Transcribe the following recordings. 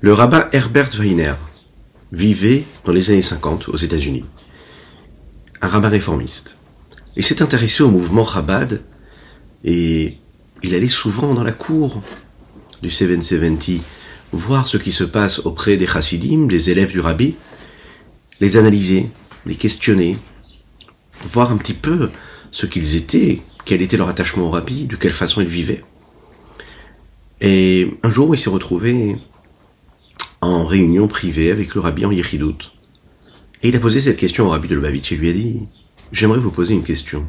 Le rabbin Herbert Weiner vivait dans les années 50 aux États-Unis. Un rabbin réformiste. Il s'est intéressé au mouvement Chabad et il allait souvent dans la cour du 770 voir ce qui se passe auprès des chassidim, des élèves du rabbi, les analyser, les questionner, voir un petit peu ce qu'ils étaient, quel était leur attachement au rabbi, de quelle façon ils vivaient. Et un jour, il s'est retrouvé en réunion privée avec le rabbi en. Et il a posé cette question au rabbi de Lubavitch et lui a dit J'aimerais vous poser une question.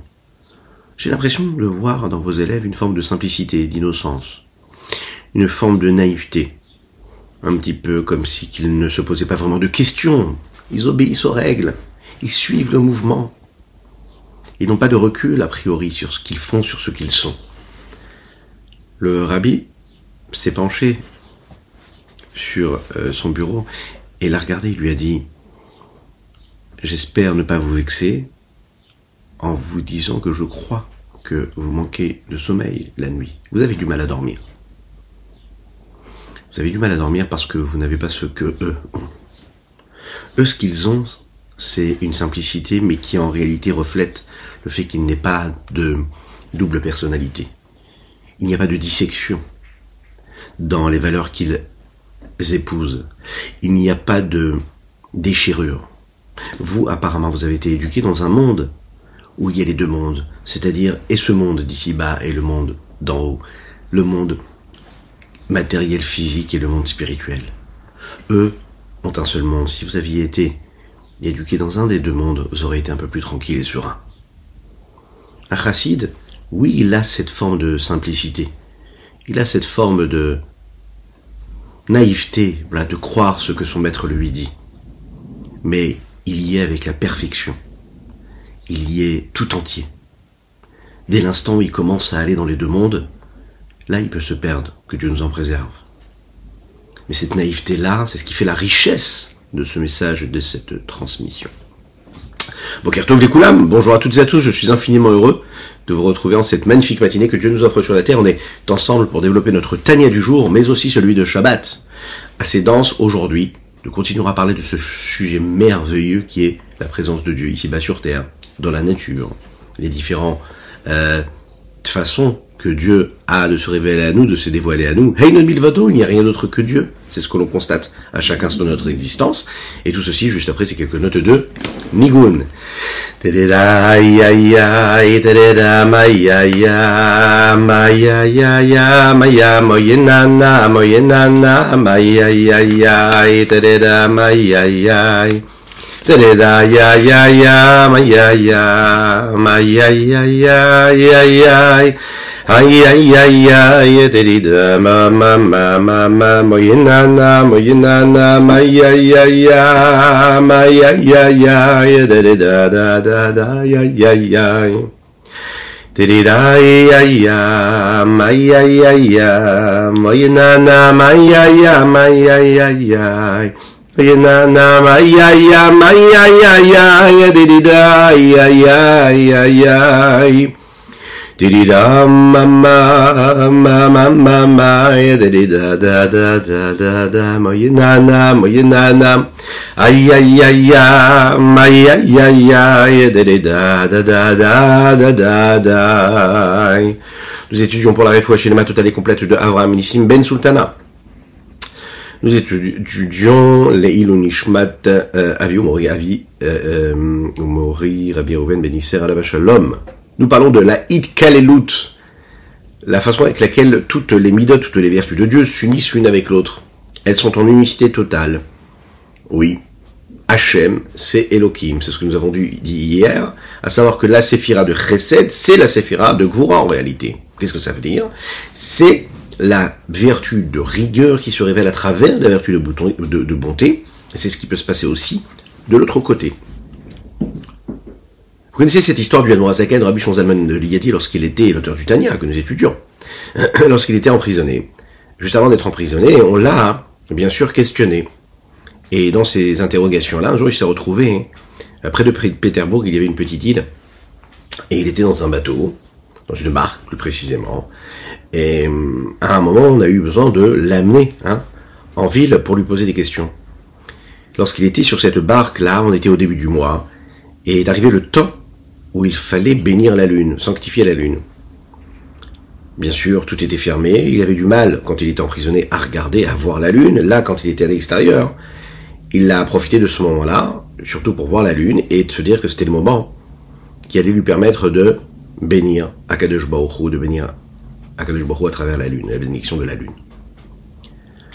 J'ai l'impression de voir dans vos élèves une forme de simplicité, d'innocence, une forme de naïveté. Un petit peu comme si qu'ils ne se posaient pas vraiment de questions. Ils obéissent aux règles. Ils suivent le mouvement. Ils n'ont pas de recul, a priori, sur ce qu'ils font, sur ce qu'ils sont. Le rabbi s'est penché sur euh, son bureau et l'a regardé. Il lui a dit J'espère ne pas vous vexer en vous disant que je crois que vous manquez de sommeil la nuit. Vous avez du mal à dormir. Vous avez du mal à dormir parce que vous n'avez pas ce que eux ont. Eux, ce qu'ils ont, c'est une simplicité, mais qui en réalité reflète le fait qu'il ait pas de double personnalité. Il n'y a pas de dissection dans les valeurs qu'ils épousent. Il n'y a pas de déchirure. Vous, apparemment, vous avez été éduqué dans un monde où il y a les deux mondes, c'est-à-dire et ce monde d'ici bas et le monde d'en haut, le monde matériel physique et le monde spirituel. Eux ont un seul monde. Si vous aviez été éduqué dans un des deux mondes, vous auriez été un peu plus tranquille et serein. Un chassid, oui, il a cette forme de simplicité. Il a cette forme de naïveté, voilà, de croire ce que son maître lui dit. Mais il y est avec la perfection. Il y est tout entier. Dès l'instant où il commence à aller dans les deux mondes, là il peut se perdre, que Dieu nous en préserve. Mais cette naïveté-là, c'est ce qui fait la richesse de ce message, de cette transmission. Bonjour à toutes et à tous, je suis infiniment heureux de vous retrouver en cette magnifique matinée que Dieu nous offre sur la terre. On est ensemble pour développer notre Tania du jour, mais aussi celui de Shabbat. Assez dense aujourd'hui, nous continuerons à parler de ce sujet merveilleux qui est la présence de Dieu ici-bas sur terre, dans la nature, les différentes euh, façons que Dieu a de se révéler à nous, de se dévoiler à nous. Hey Milvado, il n'y a rien d'autre que Dieu. C'est ce que l'on constate à chaque instant de notre existence. Et tout ceci, juste après, c'est quelques notes de Nigun. Ay ay ay ay derida ma ma ma ma ma moyena na moyena na ma ya ya ya ma ya ya ya derida da da da ya ya ya derida ya ya ma ya ya ya moyena na ma ya ya ma ya ya ya Moyena na ma ya ya ma ya ya ya derida ya ya ya ya Didida ma ma ma ma ma ma didida da da da da da moyena na moyena na ay ay ay ay ma ay ay ay didida da da da da da da Nous étudions pour la réfoua cinéma totale et complète de Avraham Nissim Ben Sultana. Nous étudions les Ilunishmat Avi Umori Avi Umori Rabbi Reuven Ben Yisser. Nous parlons de la Kalelut, la façon avec laquelle toutes les midot, toutes les vertus de Dieu s'unissent l'une avec l'autre. Elles sont en unicité totale. Oui, Hachem, c'est Elohim, c'est ce que nous avons dit hier, à savoir que la séphira de Chesed, c'est la séphira de Gvura en réalité. Qu'est-ce que ça veut dire? C'est la vertu de rigueur qui se révèle à travers la vertu de bonté, c'est ce qui peut se passer aussi de l'autre côté. Vous connaissez cette histoire du Zaken, Rabbi Shonzalman de Ligati, lorsqu'il était l'auteur du Tania, que nous étudions, lorsqu'il était emprisonné. Juste avant d'être emprisonné, on l'a, bien sûr, questionné. Et dans ces interrogations-là, un jour, il s'est retrouvé, près de Pétersbourg, il y avait une petite île, et il était dans un bateau, dans une barque, plus précisément, et à un moment, on a eu besoin de l'amener, hein, en ville pour lui poser des questions. Lorsqu'il était sur cette barque, là, on était au début du mois, et est arrivé le temps où il fallait bénir la lune, sanctifier la lune. Bien sûr, tout était fermé, il avait du mal, quand il était emprisonné, à regarder, à voir la lune. Là, quand il était à l'extérieur, il a profité de ce moment-là, surtout pour voir la lune, et de se dire que c'était le moment qui allait lui permettre de bénir Akadosh Baruch de bénir Akadosh Baruch à travers la lune, la bénédiction de la lune.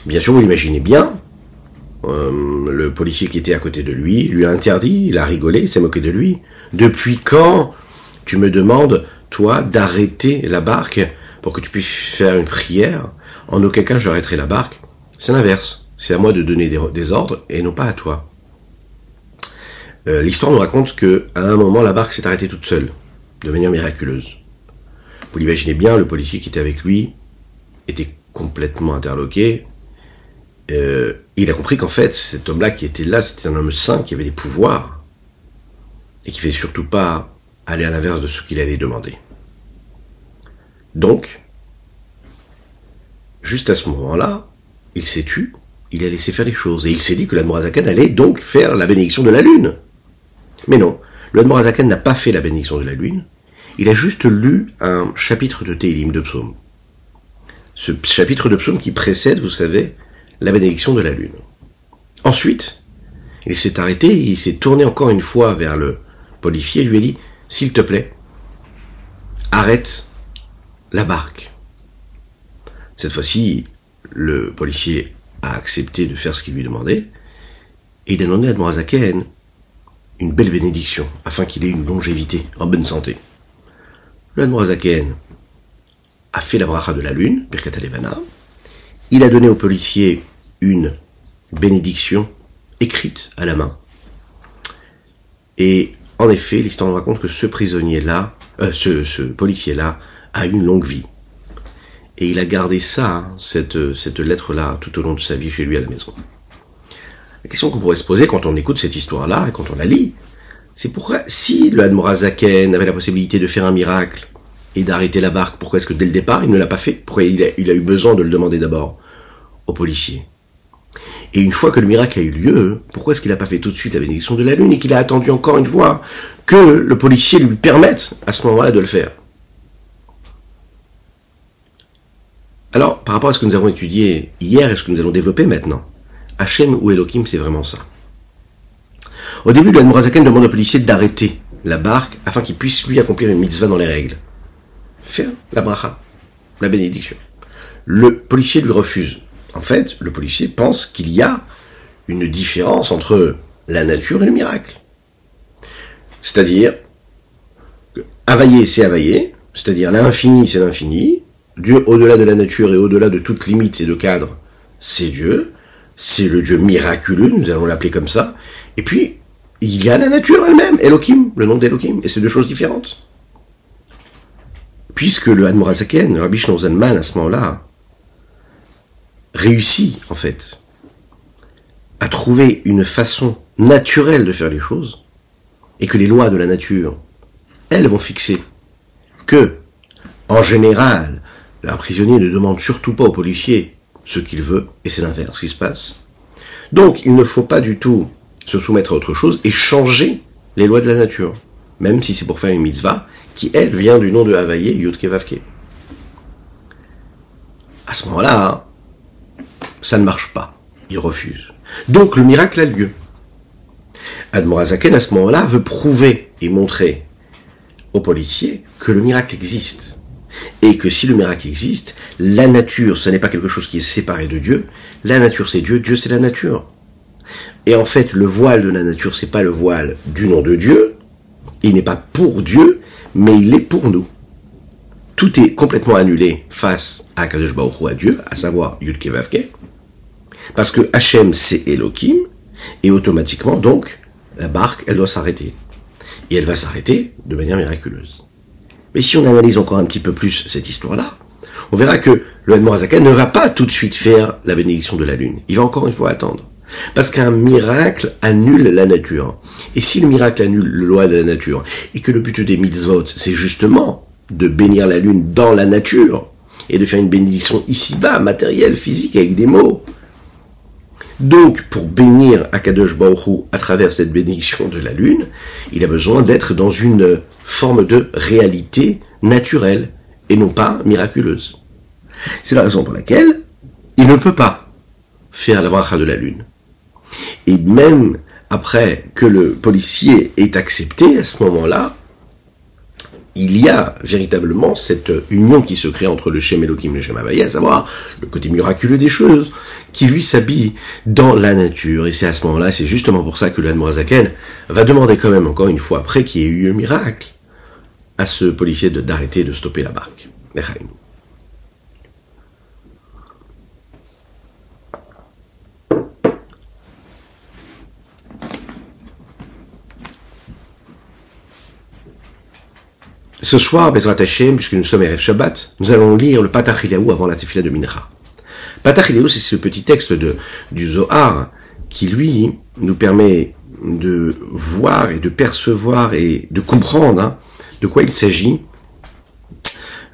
Bien sûr, vous l'imaginez bien, euh, le policier qui était à côté de lui lui a interdit, il a rigolé, s'est moqué de lui. Depuis quand tu me demandes, toi, d'arrêter la barque pour que tu puisses faire une prière? En aucun cas j'arrêterai la barque. C'est l'inverse. C'est à moi de donner des, ordres et non pas à toi. Euh, l'histoire nous raconte que à un moment la barque s'est arrêtée toute seule, de manière miraculeuse. Vous l'imaginez bien, le policier qui était avec lui était complètement interloqué. Euh, il a compris qu'en fait, cet homme-là qui était là, c'était un homme saint qui avait des pouvoirs et qui fait surtout pas aller à l'inverse de ce qu'il allait demander. Donc, juste à ce moment-là, il s'est tu, il a laissé faire les choses. Et il s'est dit que l'Admorazakan allait donc faire la bénédiction de la lune. Mais non, l'Admorazakan n'a pas fait la bénédiction de la lune. Il a juste lu un chapitre de Télim, de Psaume. Ce chapitre de Psaume qui précède, vous savez, la bénédiction de la lune. Ensuite, il s'est arrêté, il s'est tourné encore une fois vers le policier lui a dit, s'il te plaît, arrête la barque. Cette fois-ci, le policier a accepté de faire ce qu'il lui demandait, et il a demandé à Dmorazaken une belle bénédiction, afin qu'il ait une longévité, en bonne santé. Le a fait la bracha de la lune, Birkat Alevana, il a donné au policier une bénédiction écrite à la main. Et en effet, l'histoire nous raconte que ce prisonnier-là, euh, ce, policier-là, a une longue vie. Et il a gardé ça, hein, cette, cette lettre-là, tout au long de sa vie chez lui à la maison. La question qu'on pourrait se poser quand on écoute cette histoire-là et quand on la lit, c'est pourquoi, si le Admorazaken avait la possibilité de faire un miracle et d'arrêter la barque, pourquoi est-ce que dès le départ il ne l'a pas fait? Pourquoi il a, il a eu besoin de le demander d'abord au policier et une fois que le miracle a eu lieu, pourquoi est-ce qu'il n'a pas fait tout de suite la bénédiction de la lune et qu'il a attendu encore une fois que le policier lui permette à ce moment-là de le faire? Alors, par rapport à ce que nous avons étudié hier et ce que nous allons développer maintenant, Hachem ou Elohim, c'est vraiment ça. Au début, le Mourazaken demande au policier d'arrêter la barque afin qu'il puisse lui accomplir une mitzvah dans les règles. Faire la bracha, la bénédiction. Le policier lui refuse. En fait, le policier pense qu'il y a une différence entre la nature et le miracle. C'est-à-dire, availler, c'est availler, c'est-à-dire l'infini, c'est l'infini, Dieu au-delà de la nature et au-delà de toute limite et de cadre, c'est Dieu, c'est le Dieu miraculeux, nous allons l'appeler comme ça, et puis, il y a la nature elle-même, Elohim, le nom d'Elohim, et c'est deux choses différentes. Puisque le Admorazaken, Rabbi Shnozanman, à ce moment-là, réussit, en fait, à trouver une façon naturelle de faire les choses, et que les lois de la nature, elles vont fixer que, en général, un prisonnier ne demande surtout pas au policier ce qu'il veut, et c'est l'inverse qui se passe. Donc, il ne faut pas du tout se soumettre à autre chose et changer les lois de la nature, même si c'est pour faire une mitzvah qui, elle, vient du nom de Havaïe, Yudke Vavke. À ce moment-là, ça ne marche pas. Il refuse. Donc le miracle a lieu. Admorazaken, à ce moment-là, veut prouver et montrer aux policiers que le miracle existe. Et que si le miracle existe, la nature, ce n'est pas quelque chose qui est séparé de Dieu. La nature, c'est Dieu. Dieu, c'est la nature. Et en fait, le voile de la nature, c'est pas le voile du nom de Dieu. Il n'est pas pour Dieu, mais il est pour nous. Tout est complètement annulé face à Kadosh Baruch à Dieu, à savoir Yudke Vavke. Parce que Hachem, c'est Elohim, et automatiquement, donc, la barque, elle doit s'arrêter. Et elle va s'arrêter de manière miraculeuse. Mais si on analyse encore un petit peu plus cette histoire-là, on verra que le Morazaka ne va pas tout de suite faire la bénédiction de la lune. Il va encore une fois attendre. Parce qu'un miracle annule la nature. Et si le miracle annule le loi de la nature, et que le but des mitzvot, c'est justement de bénir la lune dans la nature, et de faire une bénédiction ici-bas, matérielle, physique, avec des mots, Donc, pour bénir Akadosh Baruch à travers cette bénédiction de la lune, il a besoin d'être dans une forme de réalité naturelle et non pas miraculeuse. C'est la raison pour laquelle il ne peut pas faire la bracha de la lune. Et même après que le policier ait accepté, à ce moment-là, il y a véritablement cette union qui se crée entre le Shem Elohim et le Shem à savoir le côté miraculeux des choses, qui lui s'habille dans la nature. Et c'est à ce moment-là, c'est justement pour ça que l'Admorazaken va demander quand même encore une fois, après qu'il y ait eu un miracle, à ce policier d'arrêter de stopper la barque. Ce soir, Bezrat Hashem, puisque nous sommes RF Shabbat, nous allons lire le Patach avant la Tefila de Mincha. Patach c'est ce petit texte du Zohar qui, lui, nous permet de voir et de percevoir et de comprendre hein, de quoi il s'agit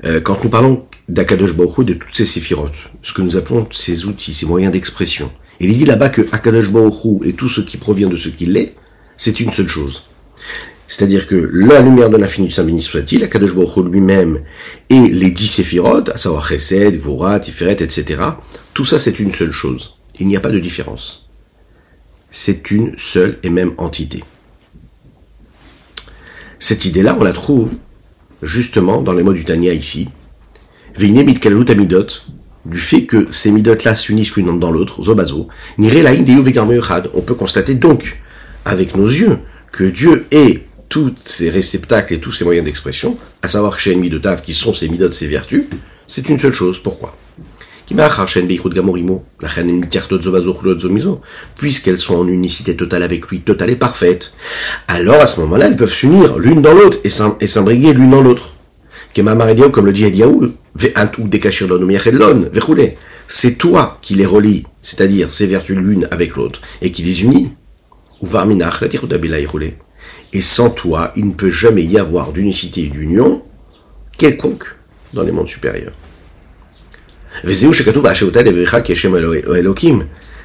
euh, quand nous parlons d'Akadosh Baruch de toutes ces séphirotes, ce que nous appelons ces outils, ces moyens d'expression. Il dit là-bas que Akadosh Baruch et tout ce qui provient de ce qu'il est, c'est une seule chose. C'est-à-dire que la lumière de l'infini Saint béni soit-il, Akadosh Baruch lui-même et les dix séphirotes, à savoir Chesed, Vorat, Tiferet, etc., tout ça c'est une seule chose. Il n'y a pas de différence. C'est une seule et même entité. Cette idée-là, on la trouve justement dans les mots du Tania ici. Veine mitkalut amidot, du fait que ces midot-là s'unissent l'une dans l'autre, zobazo, nire on peut constater donc, avec nos yeux, que Dieu est tous ces réceptacles et tous ces moyens d'expression, à savoir chez Midotav, qui sont ces midot, ces vertus, c'est une seule chose. Pourquoi? Puisqu'elles sont en unicité totale avec lui, totale et parfaite, alors à ce moment-là, elles peuvent s'unir l'une dans l'autre et s'imbriguer l'une dans l'autre. Comme le dit Ediaoul, c'est toi qui les relie, c'est-à-dire ces vertus l'une avec l'autre, et qui les unit. Et sans toi, il ne peut jamais y avoir d'unicité et d'union quelconque dans les mondes supérieurs.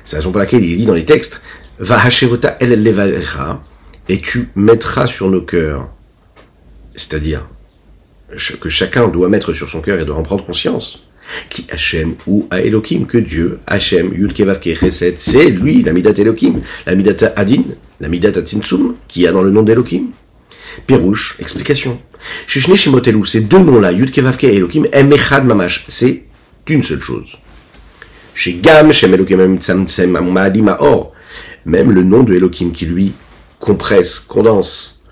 C'est la raison pour laquelle il est dit dans les textes, et tu mettras sur nos cœurs, c'est-à-dire que chacun doit mettre sur son cœur et doit en prendre conscience, qui Hachem ou à Elohim, que Dieu, Hachem, Yud Kevav Chesed, c'est lui, la Midat Elohim, la Midat Adin, la Midat qui a dans le nom d'Elohim. Pirouche, explication. Shishne Shimotelu, ces deux noms-là, Yud Kevav et Elohim, Emechad Mamash, c'est une seule chose. Chez Gam, chez Elohim même le nom de Elohim qui lui compresse, condense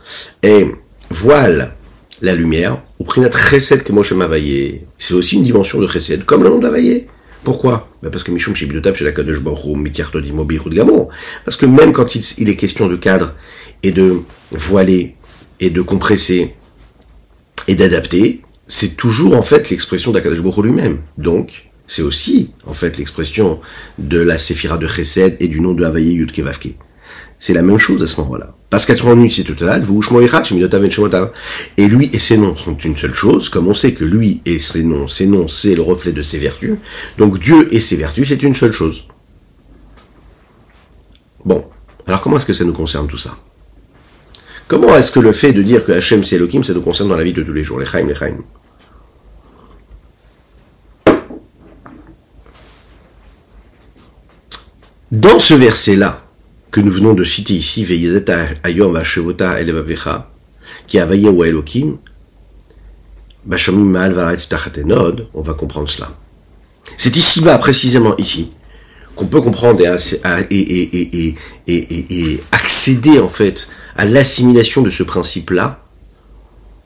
et voile la lumière, au Prinat Chesed Kemoshe Mavaye. C'est aussi une dimension de Chesed, comme le nom d'Avaye. Pourquoi ben Parce que Mishum Shibidotab chez la Kadosh Baruch Gamor. Parce que même quand il, il, est question de cadre et de voiler et de compresser et d'adapter, c'est toujours en fait l'expression d'Akadosh lui-même. Donc, c'est aussi en fait l'expression de la Séphira de Chesed et du nom de Havaye Yudkevavke. C'est la même chose à ce moment-là. Parce qu'elles sont en unité totale, vous et lui et ses noms sont une seule chose, comme on sait que lui et ses noms, ses noms c'est le reflet de ses vertus, donc Dieu et ses vertus c'est une seule chose. Bon, alors comment est-ce que ça nous concerne tout ça? Comment est-ce que le fait de dire que Hachem c'est Elohim, ça nous concerne dans la vie de tous les jours, les Chaim, les Chaim. Dans ce verset-là, que nous venons de citer ici, Ayom qui a ou Elohim, on va comprendre cela. C'est ici-bas, précisément ici, qu'on peut comprendre et, et, accéder en fait à l'assimilation de ce principe-là,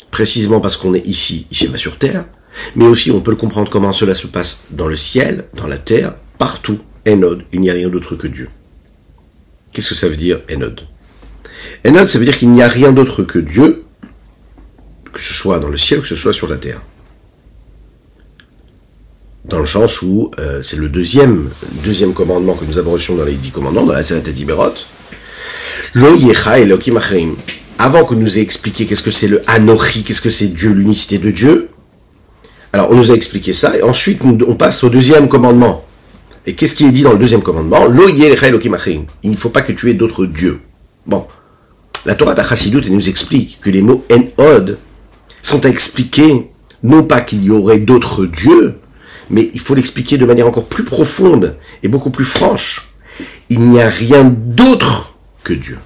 précisément parce qu'on est ici, ici-bas sur Terre, mais aussi on peut le comprendre comment cela se passe dans le ciel, dans la terre, partout. Enod, il n'y a rien d'autre que Dieu. Qu'est-ce que ça veut dire, Enod Enod, ça veut dire qu'il n'y a rien d'autre que Dieu, que ce soit dans le ciel, que ce soit sur la terre. Dans le sens où euh, c'est le deuxième, deuxième commandement que nous avons reçu dans les dix commandements, dans la Sérata d'Iberot. Lo Yecha Elohim Achim. Avant que nous ait expliqué qu'est-ce que c'est le Anochi, qu'est-ce que c'est Dieu, l'unicité de Dieu, alors on nous a expliqué ça, et ensuite on passe au deuxième commandement. Et qu'est-ce qui est dit dans le deuxième commandement? Il ne faut pas que tu aies d'autres dieux. Bon. La Torah d'Achassidut nous explique que les mots en-od sont à expliquer non pas qu'il y aurait d'autres dieux, mais il faut l'expliquer de manière encore plus profonde et beaucoup plus franche. Il n'y a rien d'autre que Dieu.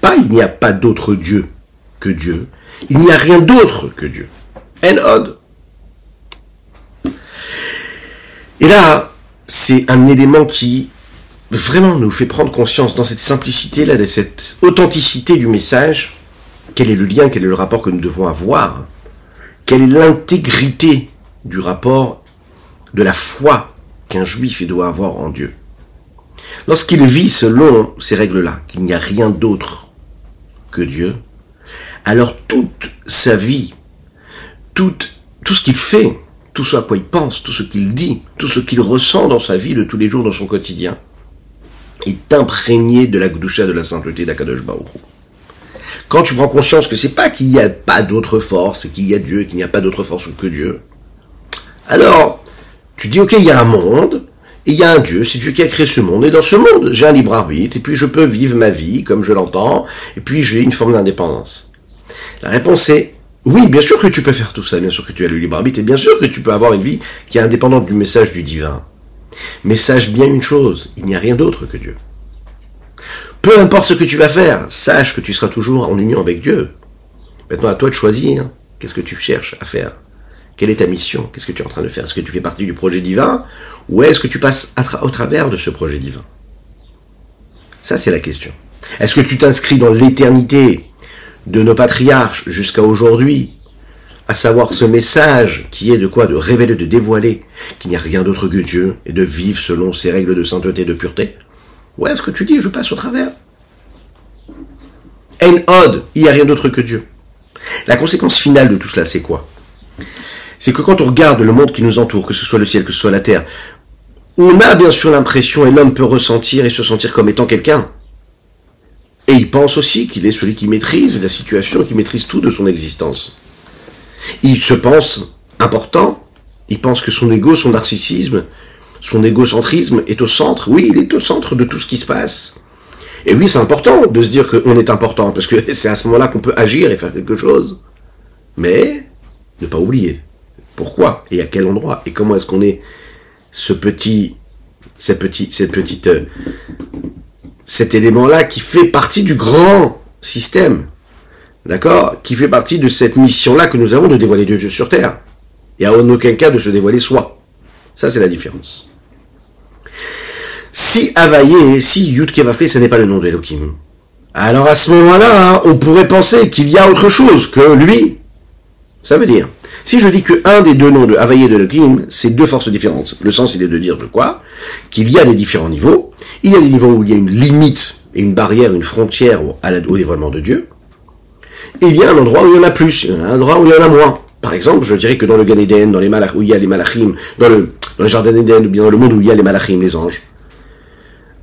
Pas il n'y a pas d'autre Dieu que Dieu. Il n'y a rien d'autre que Dieu. En-od. Et là, c'est un élément qui vraiment nous fait prendre conscience dans cette simplicité là, de cette authenticité du message, quel est le lien, quel est le rapport que nous devons avoir, quelle est l'intégrité du rapport de la foi qu'un juif doit avoir en Dieu? Lorsqu'il vit selon ces règles-là, qu'il n'y a rien d'autre que Dieu, alors toute sa vie, tout, tout ce qu'il fait, tout ce à quoi il pense, tout ce qu'il dit, tout ce qu'il ressent dans sa vie de tous les jours, dans son quotidien, est imprégné de la gdusha, de la sainteté d'Akadosh Baruch Quand tu prends conscience que c'est pas qu'il n'y a pas d'autre force, qu'il y a Dieu, qu'il n'y a pas d'autre force que Dieu, alors tu dis ok, il y a un monde, et il y a un Dieu, c'est Dieu qui a créé ce monde, et dans ce monde, j'ai un libre arbitre, et puis je peux vivre ma vie comme je l'entends, et puis j'ai une forme d'indépendance. La réponse est oui, bien sûr que tu peux faire tout ça, bien sûr que tu as le libre arbitre, et bien sûr que tu peux avoir une vie qui est indépendante du message du divin. Mais sache bien une chose, il n'y a rien d'autre que Dieu. Peu importe ce que tu vas faire, sache que tu seras toujours en union avec Dieu. Maintenant, à toi de choisir qu'est-ce que tu cherches à faire. Quelle est ta mission Qu'est-ce que tu es en train de faire Est-ce que tu fais partie du projet divin Ou est-ce que tu passes au travers de ce projet divin Ça, c'est la question. Est-ce que tu t'inscris dans l'éternité de nos patriarches jusqu'à aujourd'hui, à savoir ce message qui est de quoi De révéler, de dévoiler qu'il n'y a rien d'autre que Dieu et de vivre selon ses règles de sainteté et de pureté. Ou est-ce que tu dis je passe au travers. En odd, il n'y a rien d'autre que Dieu. La conséquence finale de tout cela, c'est quoi? C'est que quand on regarde le monde qui nous entoure, que ce soit le ciel, que ce soit la terre, on a bien sûr l'impression, et l'homme peut ressentir et se sentir comme étant quelqu'un, et il pense aussi qu'il est celui qui maîtrise la situation, qui maîtrise tout de son existence. Il se pense important, il pense que son ego, son narcissisme, son égocentrisme est au centre. Oui, il est au centre de tout ce qui se passe. Et oui, c'est important de se dire qu'on est important, parce que c'est à ce moment-là qu'on peut agir et faire quelque chose. Mais, ne pas oublier. Pourquoi Et à quel endroit Et comment est-ce qu'on est ce petit, cette petite, cette petite euh, cet élément-là qui fait partie du grand système, d'accord Qui fait partie de cette mission-là que nous avons de dévoiler Dieu sur terre. Et à aucun cas de se dévoiler soi. Ça, c'est la différence. Si Avaye, si Yud Kevafri, ce n'est pas le nom d'Elohim, alors à ce moment-là, on pourrait penser qu'il y a autre chose que lui. Ça veut dire, si je dis que un des deux noms de Havaï et de Elohim, c'est deux forces différentes. Le sens, il est de dire de quoi Qu'il y a des différents niveaux. Il y a des niveaux où il y a une limite et une barrière, une frontière au dévoilement de Dieu. Et il y a un endroit où il y en a plus, il un endroit où il y en a moins. Par exemple, je dirais que dans le Gan dans les malach, où il y a les malachim, dans le, dans le jardin d'Eden, ou bien dans le monde où il y a les malachim, les anges,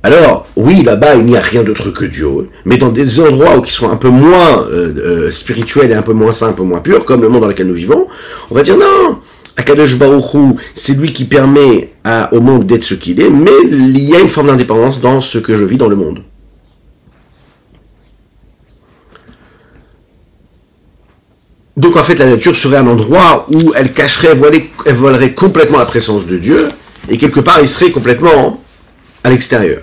alors, oui, là-bas, il n'y a rien d'autre que Dieu, mais dans des endroits où qui sont un peu moins euh, euh, spirituels et un peu moins sains, un peu moins purs, comme le monde dans lequel nous vivons, on va dire non, Akadosh Baruchou, c'est lui qui permet au monde d'être ce qu'il est, mais il y a une forme d'indépendance dans ce que je vis dans le monde. Donc en fait, la nature serait un endroit où elle cacherait, elle volerait complètement la présence de Dieu, et quelque part, il serait complètement à l'extérieur.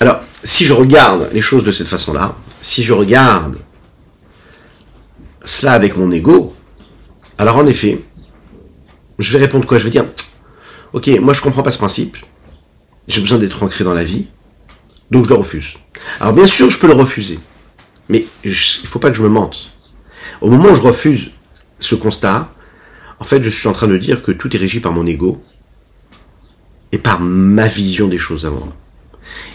Alors, si je regarde les choses de cette façon-là, si je regarde cela avec mon ego, alors en effet, je vais répondre quoi? Je vais dire, ok, moi je comprends pas ce principe, j'ai besoin d'être ancré dans la vie, donc je le refuse. Alors bien sûr, je peux le refuser, mais il ne faut pas que je me mente. Au moment où je refuse ce constat, en fait, je suis en train de dire que tout est régi par mon ego et par ma vision des choses à moi.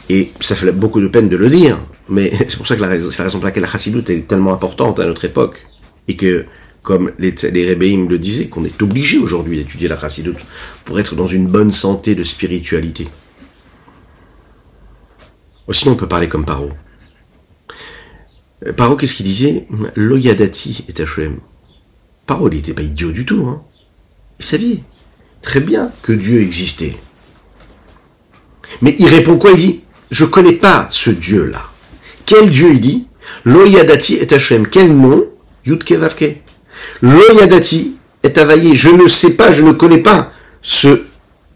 Et ça fait beaucoup de peine de le dire, mais c'est pour ça que la raison, pour laquelle la chassidoute est tellement importante à notre époque. Et que, comme les, les le disaient, qu'on est obligé aujourd'hui d'étudier la chassidoute pour être dans une bonne santé de spiritualité. Sinon, on peut parler comme Paro. Euh, Paro, qu'est-ce qu'il disait? Loyadati et Hachem. Paro, il n'était pas idiot du tout. Hein. Il savait très bien que Dieu existait. Mais il répond quoi? Il dit, je connais pas ce Dieu-là. Quel Dieu? Il dit Loyadati et Hachem. Quel nom? Yudke Vavke. Loyadati est availlé. Je ne sais pas, je ne connais pas ce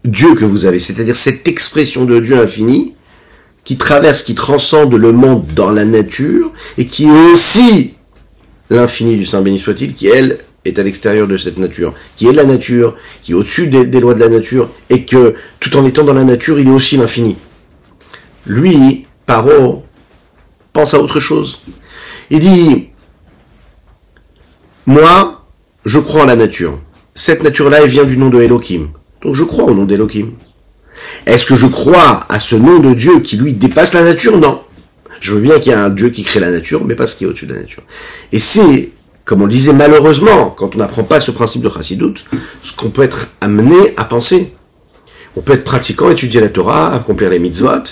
Dieu que vous avez. C'est-à-dire cette expression de Dieu infini qui traverse, qui transcende le monde dans la nature et qui est aussi l'infini du Saint béni soit-il, qui elle est à l'extérieur de cette nature, qui est la nature, qui est au-dessus des, lois de la nature, et que tout en étant dans la nature, il est aussi l'infini. Lui, Paro, pense à autre chose. Il dit, moi, je crois en la nature. Cette nature-là, elle vient du nom de Elohim. Donc je crois au nom d'Elohim. Est-ce que je crois à ce nom de Dieu qui lui dépasse la nature? Non. Je veux bien qu'il y a un Dieu qui crée la nature, mais pas ce qui est au-dessus de la nature. Et c'est, comme on le disait malheureusement, quand on n'apprend pas ce principe de Chassidut, ce qu'on peut être amené à penser. On peut être pratiquant, étudier la Torah, accomplir les mitzvot,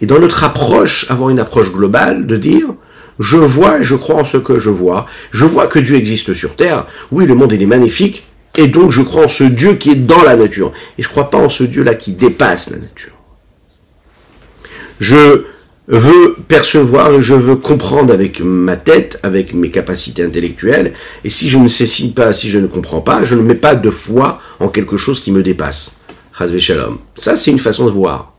et dans notre approche, avoir une approche globale de dire, je vois et je crois en ce que je vois, je vois que Dieu existe sur terre, oui, le monde il est magnifique, et donc je crois en ce Dieu qui est dans la nature, et je crois pas en ce Dieu-là qui dépasse la nature. Je veux percevoir et je veux comprendre avec ma tête, avec mes capacités intellectuelles, et si je ne saisis pas, si je ne comprends pas, je ne mets pas de foi en quelque chose qui me dépasse. Ça, c'est une façon de voir,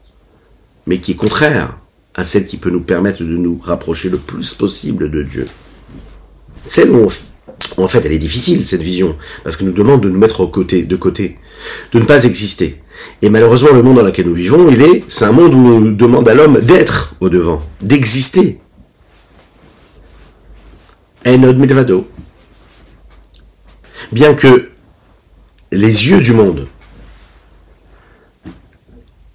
mais qui est contraire à celle qui peut nous permettre de nous rapprocher le plus possible de Dieu. Celle où, en fait, elle est difficile, cette vision, parce qu'elle nous demande de nous mettre de côté, de ne pas exister. Et malheureusement, le monde dans lequel nous vivons, il est, c'est un monde où on demande à l'homme d'être au devant, d'exister. Enod Milvado. Bien que les yeux du monde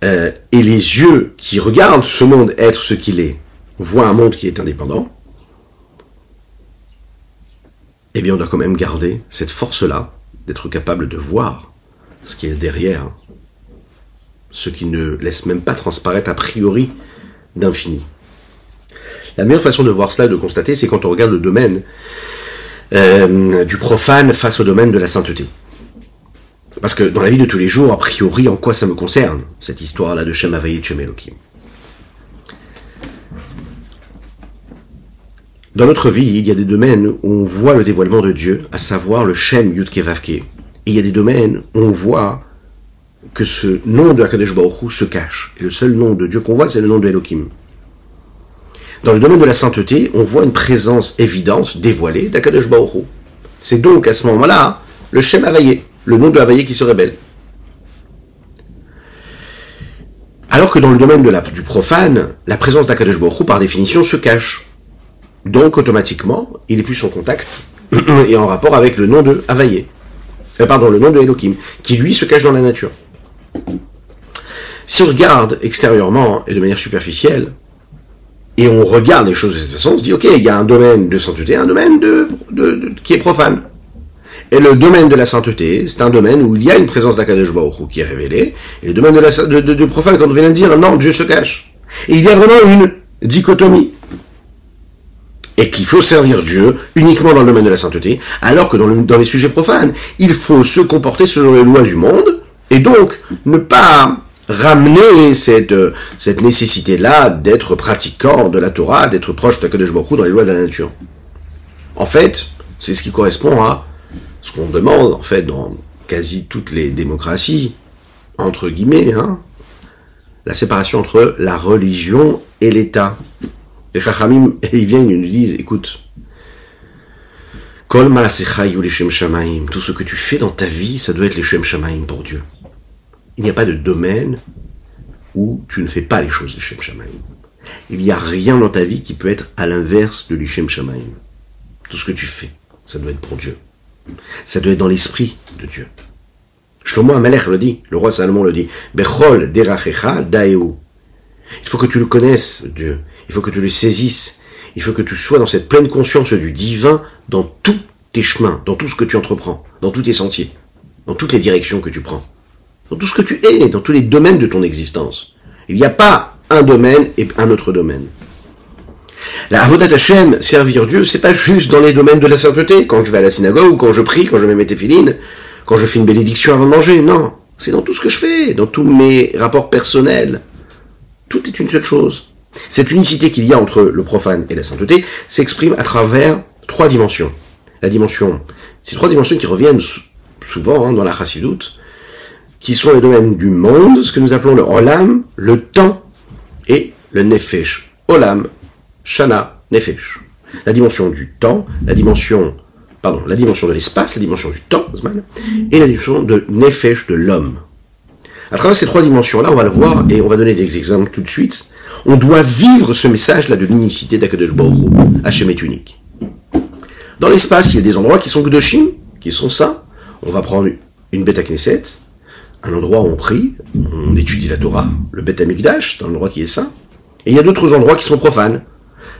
euh, et les yeux qui regardent ce monde être ce qu'il est, voient un monde qui est indépendant, eh bien on doit quand même garder cette force-là d'être capable de voir ce qui est derrière, ce qui ne laisse même pas transparaître a priori d'infini. La meilleure façon de voir cela, de constater, c'est quand on regarde le domaine euh, du profane face au domaine de la sainteté. Parce que dans la vie de tous les jours, a priori, en quoi ça me concerne, cette histoire-là de Shem Elohim? Dans notre vie, il y a des domaines où on voit le dévoilement de Dieu, à savoir le Shem Yudke Vavke. Et il y a des domaines où on voit que ce nom de Akadosh Baruch se cache. Et le seul nom de Dieu qu'on voit, c'est le nom de Elohim. Dans le domaine de la sainteté, on voit une présence évidente, dévoilée d'Akadosh Baruch C'est donc à ce moment-là le Shem Havayé le nom de Havaïe qui se rebelle. Alors que dans le domaine de la, du profane, la présence d'Akadosh Baruch par définition se cache. Donc automatiquement, il est plus en contact et en rapport avec le nom de Havaïe. Euh, pardon, le nom de Elohim, qui lui se cache dans la nature. Si on regarde extérieurement et de manière superficielle, et on regarde les choses de cette façon, on se dit, ok, il y a un domaine de sainteté, un domaine de, qui est profane. Et le domaine de la sainteté, c'est un domaine où il y a une présence d'Akadosh qui est révélée. Et le domaine de la, de, profane, quand on vient de dire, non, Dieu se cache. Et il y a vraiment une dichotomie. Et qu'il faut servir Dieu uniquement dans le domaine de la sainteté, alors que dans, les sujets profanes, il faut se comporter selon les lois du monde, et donc ne pas ramener cette, cette nécessité-là d'être pratiquant de la Torah, d'être proche d'Akadosh Baruch dans les lois de la nature. En fait, c'est ce qui correspond à ce qu'on demande, en fait, dans quasi toutes les démocraties, entre guillemets, hein, la séparation entre la religion et l'État. Les Chachamim, ils viennent, ils nous disent, écoute, tout ce que tu fais dans ta vie, ça doit être les Shem Shamaim pour Dieu. Il n'y a pas de domaine où tu ne fais pas les choses de Shem Shamaim. Il n'y a rien dans ta vie qui peut être à l'inverse de l'Ishem Shamaim. Tout ce que tu fais, ça doit être pour Dieu. Ça doit être dans l'esprit de Dieu. Shlomo Amalek le dit, le roi Salomon le dit. Bechol derachecha. Il faut que tu le connaisses, Dieu. Il faut que tu le saisisses. Il faut que tu sois dans cette pleine conscience du divin dans tous tes chemins, dans tout ce que tu entreprends, dans tous tes sentiers, dans toutes les directions que tu prends, dans tout ce que tu es, dans tous les domaines de ton existence. Il n'y a pas un domaine et un autre domaine. La Avodat Hashem, servir Dieu, c'est pas juste dans les domaines de la sainteté, quand je vais à la synagogue, quand je prie, quand je mets mes téfilines, quand je fais une bénédiction avant de manger, non. C'est dans tout ce que je fais, dans tous mes rapports personnels. Tout est une seule chose. Cette unicité qu'il y a entre le profane et la sainteté s'exprime à travers trois dimensions. Ces trois dimensions qui reviennent souvent hein, dans la chassidoute, qui sont les domaines du monde, ce que nous appelons le olam, le temps et le nefesh. Olam, shana, nefesh. La dimension du temps, la dimension, pardon, la dimension de l'espace, la dimension du temps, et la dimension de nefesh de l'homme. À travers ces trois dimensions-là, on va le voir et on va donner des exemples tout de suite. On doit vivre ce message-là de l'unicité d'Akadosh Baruch Hachem est unique. Dans l'espace, il y a des endroits qui sont Gdoshim, qui sont saints. On va prendre une bête à Knesset, un endroit où on prie, on étudie la Torah, le Beth Amikdash, c'est un endroit qui est saint. Et il y a d'autres endroits qui sont profanes,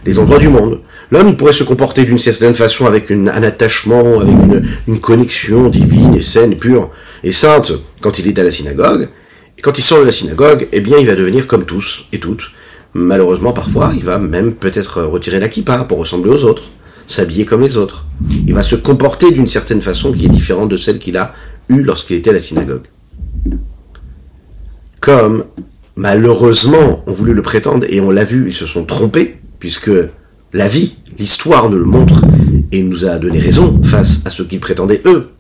les endroits du monde. L'homme, il pourrait se comporter d'une certaine façon avec un attachement, avec une, une, connexion divine et saine, pure et sainte quand il est à la synagogue. Et quand il sort de la synagogue, eh bien, il va devenir comme tous et toutes. Malheureusement, parfois, il va même peut-être retirer la kippa pour ressembler aux autres, s'habiller comme les autres. Il va se comporter d'une certaine façon qui est différente de celle qu'il a eue lorsqu'il était à la synagogue. Comme, malheureusement, on voulu le prétendre et on l'a vu, ils se sont trompés, puisque la vie, l'histoire nous le montre et nous a donné raison face à ce qu'ils prétendaient eux.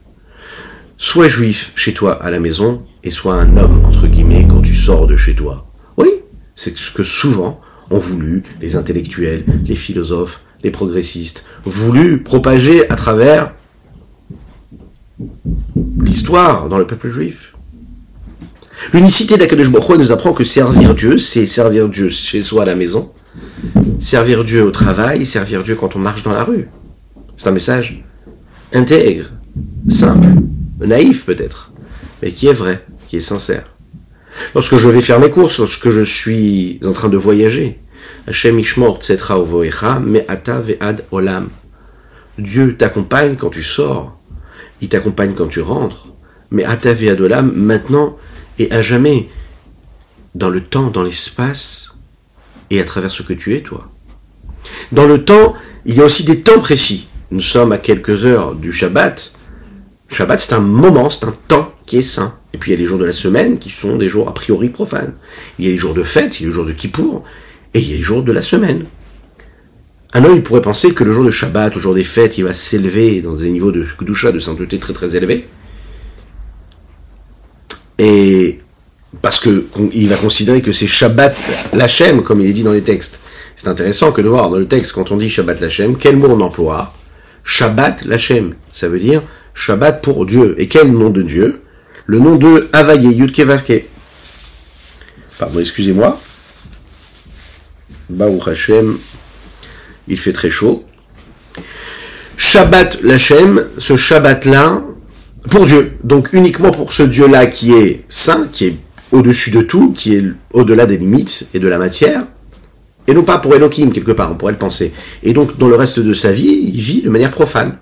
Sois juif chez toi à la maison et sois un homme, entre guillemets, quand tu sors de chez toi. C'est ce que souvent ont voulu les intellectuels, les philosophes, les progressistes, voulu propager à travers l'histoire dans le peuple juif. L'unicité d'Akadosh Baruch nous apprend que servir Dieu, c'est servir Dieu chez soi à la maison, servir Dieu au travail, servir Dieu quand on marche dans la rue. C'est un message intègre, simple, naïf peut-être, mais qui est vrai, qui est sincère. Lorsque je vais faire mes courses, lorsque je suis en train de voyager, Hashem Ishmor Tsetra Ata Ve'ad Olam. Dieu t'accompagne quand tu sors, il t'accompagne quand tu rentres, mais Ata Ve'ad Olam, maintenant et à jamais, dans le temps, dans l'espace, et à travers ce que tu es, toi. Dans le temps, il y a aussi des temps précis. Nous sommes à quelques heures du Shabbat. Shabbat, c'est un moment, c'est un temps qui est saint. Et puis il y a les jours de la semaine qui sont des jours a priori profanes. Il y a les jours de fête, il y a les jours de Kippour, et il y a les jours de la semaine. Un homme, il pourrait penser que le jour de Shabbat, le jour des fêtes, il va s'élever dans des niveaux de Kedusha, de sainteté très très élevés. Et parce que il va considérer que c'est Shabbat Lachem, comme il est dit dans les textes. C'est intéressant que de voir dans le texte, quand on dit Shabbat Lachem, quel mot on emploie? Shabbat Lachem. Ça veut dire Shabbat pour Dieu. Et quel nom de Dieu? Le nom de Havaye, Yudke Pardon, excusez-moi. Baruch Hashem, il fait très chaud. Shabbat Lachem, ce Shabbat-là, pour Dieu. Donc uniquement pour ce Dieu-là qui est saint, qui est au-dessus de tout, qui est au-delà des limites et de la matière, et non pas pour Elohim quelque part, on pourrait le penser. Et donc dans le reste de sa vie, il vit de manière profane.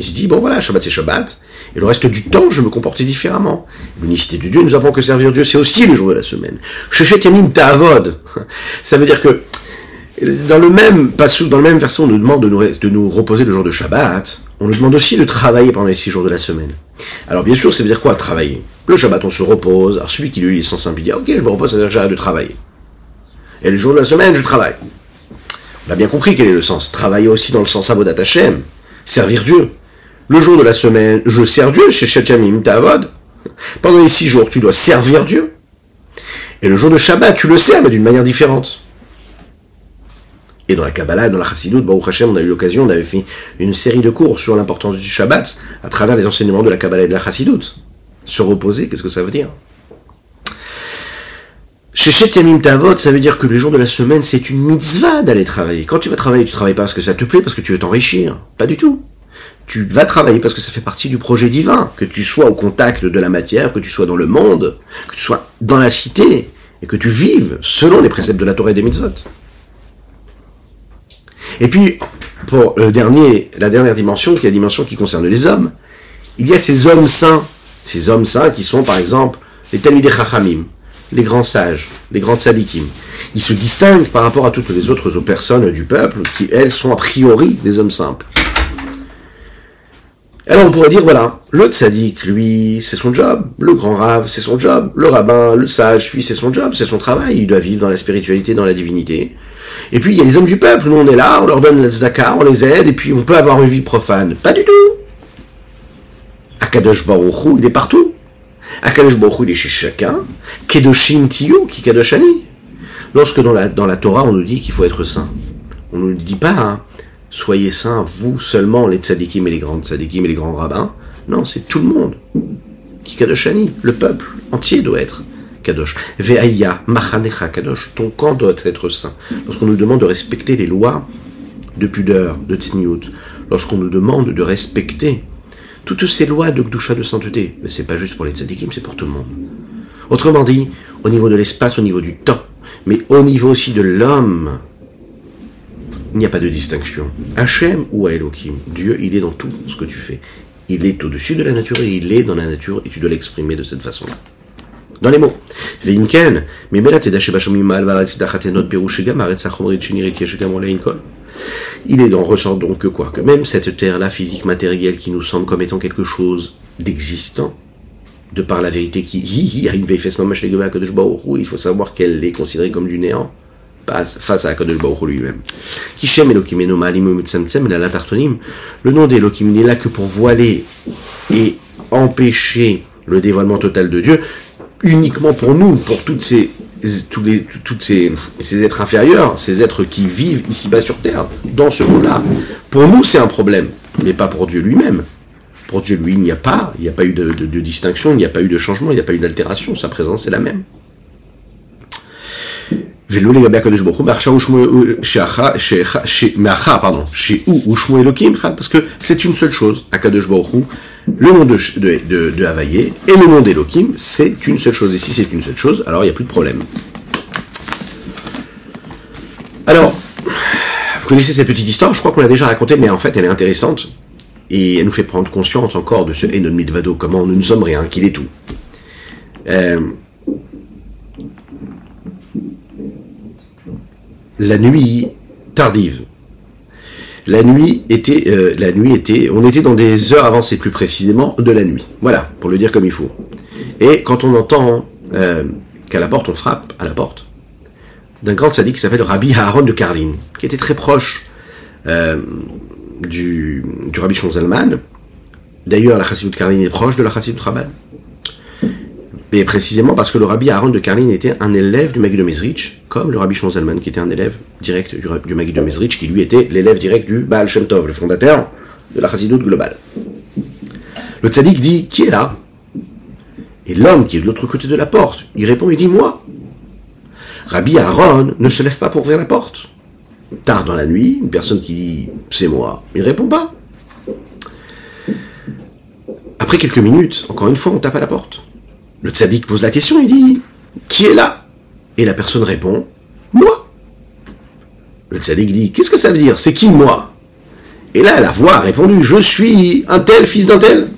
Il se dit, bon voilà, Shabbat c'est Shabbat, et le reste du temps, je me comportais différemment. L'unicité de Dieu, nous avons que servir Dieu, c'est aussi les jours de la semaine. Shechet Yamim Ta'avod. Ça veut dire que, dans le même dans le même verset, on nous demande de nous, de nous reposer le jour de Shabbat. On nous demande aussi de travailler pendant les six jours de la semaine. Alors bien sûr, ça veut dire quoi travailler? Le Shabbat, on se repose. Alors celui qui lui est sans simple, il dit, ok, je me repose, ça veut dire que j'arrête de travailler. Et le jour de la semaine, je travaille. On a bien compris quel est le sens. Travailler aussi dans le sens Avodat Hashem. Servir Dieu. Le jour de la semaine, je sers Dieu chez Shetchamim Ta'avod. Pendant les six jours, tu dois servir Dieu. Et le jour de Shabbat, tu le sers, mais d'une manière différente. Et dans la Kabbalah, dans la Chassidut, Baruch Hashem, on a eu l'occasion, on avait fait une série de cours sur l'importance du Shabbat à travers les enseignements de la Kabbalah et de la Chassidut. Se reposer, qu'est-ce que ça veut dire? Chez Yamim Tavot, ça veut dire que le jour de la semaine, c'est une mitzvah d'aller travailler. Quand tu vas travailler, tu travailles pas parce que ça te plaît, parce que tu veux t'enrichir. Pas du tout tu vas travailler parce que ça fait partie du projet divin, que tu sois au contact de la matière, que tu sois dans le monde, que tu sois dans la cité, et que tu vives selon les préceptes de la Torah et des mitzvot. Et puis, pour la dernière dimension, qui est la dimension qui concerne les hommes, il y a ces hommes saints, ces hommes saints qui sont par exemple les Talmidei Chachamim, les grands sages, les grands tzadikim. Ils se distinguent par rapport à toutes les autres personnes du peuple qui, elles, sont a priori des hommes simples. Alors on pourrait dire, voilà, le tzaddik, lui, c'est son job, le grand rave, c'est son job, le rabbin, le sage, lui, c'est son job, c'est son travail, il doit vivre dans la spiritualité, dans la divinité. Et puis il y a les hommes du peuple, nous on est là, on leur donne la tzedaka, on les aide, et puis on peut avoir une vie profane. Pas du tout Akadosh Baruch Hu, il est partout. Akadosh Baruch Hu, il est chez chacun. Kedoshim Tiyu, qui Kadoshani. Lorsque dans la, dans la Torah, on nous dit qu'il faut être saint, on ne nous dit pas, hein, soyez saints, vous seulement, les tzadikim et les grands tzadikim et les grands rabbins. Non, c'est tout le monde. Qui Kadoshani, le peuple entier doit être Kadosh. Ve'aya, machanecha Kadosh, ton camp doit être saint. Lorsqu'on nous demande de respecter les lois de pudeur, de tsniout, lorsqu'on nous demande de respecter toutes ces lois de Gdusha de sainteté, mais c'est pas juste pour les tzadikim, c'est pour tout le monde. Autrement dit, au niveau de l'espace, au niveau du temps, mais au niveau aussi de l'homme, il n'y a pas de distinction. Hachem ou Elohim, Dieu, il est dans tout ce que tu fais. Il est au-dessus de la nature et il est dans la nature et tu dois l'exprimer de cette façon-là. Dans les mots. Il est dans ressort donc que quoi Que même cette terre-là, physique, matérielle, qui nous semble comme étant quelque chose d'existant, de par la vérité qui, il faut savoir qu'elle est considérée comme du néant face à Kadosh Baruch lui-même. Kishem Elohim le nom d'Elohim n'est là que pour voiler et empêcher le dévoilement total de Dieu, uniquement pour nous, pour toutes ces tous toutes ces, êtres inférieurs, ces êtres qui vivent ici-bas sur Terre, dans ce monde-là. Pour nous, c'est un problème, mais pas pour Dieu lui-même. Pour Dieu, lui, il n'y a pas, il n'y a pas eu de distinction, il n'y a pas eu de changement, il n'y a pas eu d'altération, sa présence est la même. Parce que c'est une seule chose, Baruch le nom de, de, de, Havaïe et le nom d'Elohim, c'est une seule chose. Et si c'est une seule chose, alors il n'y a plus de problème. Alors, vous connaissez cette petite histoire, je crois qu'on l'a déjà racontée, mais en fait elle est intéressante. Et elle nous fait prendre conscience encore de ce Enon Mitvado, comment nous ne sommes rien, qu'il est tout. Euh, la nuit tardive. La nuit était, euh, la nuit était, on était dans des heures avancées plus précisément de la nuit. Voilà, pour le dire comme il faut. Et quand on entend euh, qu'à la porte, on frappe à la porte d'un grand sadique qui s'appelle Rabbi Aaron de Karlin, qui était très proche euh, du, Rabbi Shonzalman. D'ailleurs, la chassidut Karlin est proche de la chassidut Rabbad. Mais précisément parce que le rabbi Aaron de Karlin était un élève du Magui de comme le rabbi Shonzalman qui était un élève direct du, du de qui lui était l'élève direct du Baal Shem Tov, le fondateur de la chassidoute globale. Le tzaddik dit Qui est là? Et l'homme qui est de l'autre côté de la porte, il répond Il dit Moi. Rabbi Aaron ne se lève pas pour ouvrir la porte. Tard dans la nuit, une personne qui dit C'est moi, il répond pas. Après quelques minutes, encore une fois, on tape à la porte. Le tzaddik pose la question, il dit Qui est là? Et la personne répond Moi. Le tzaddik dit Qu'est-ce que ça veut dire? C'est qui moi? Et là, la voix a répondu Je suis un tel fils d'un tel.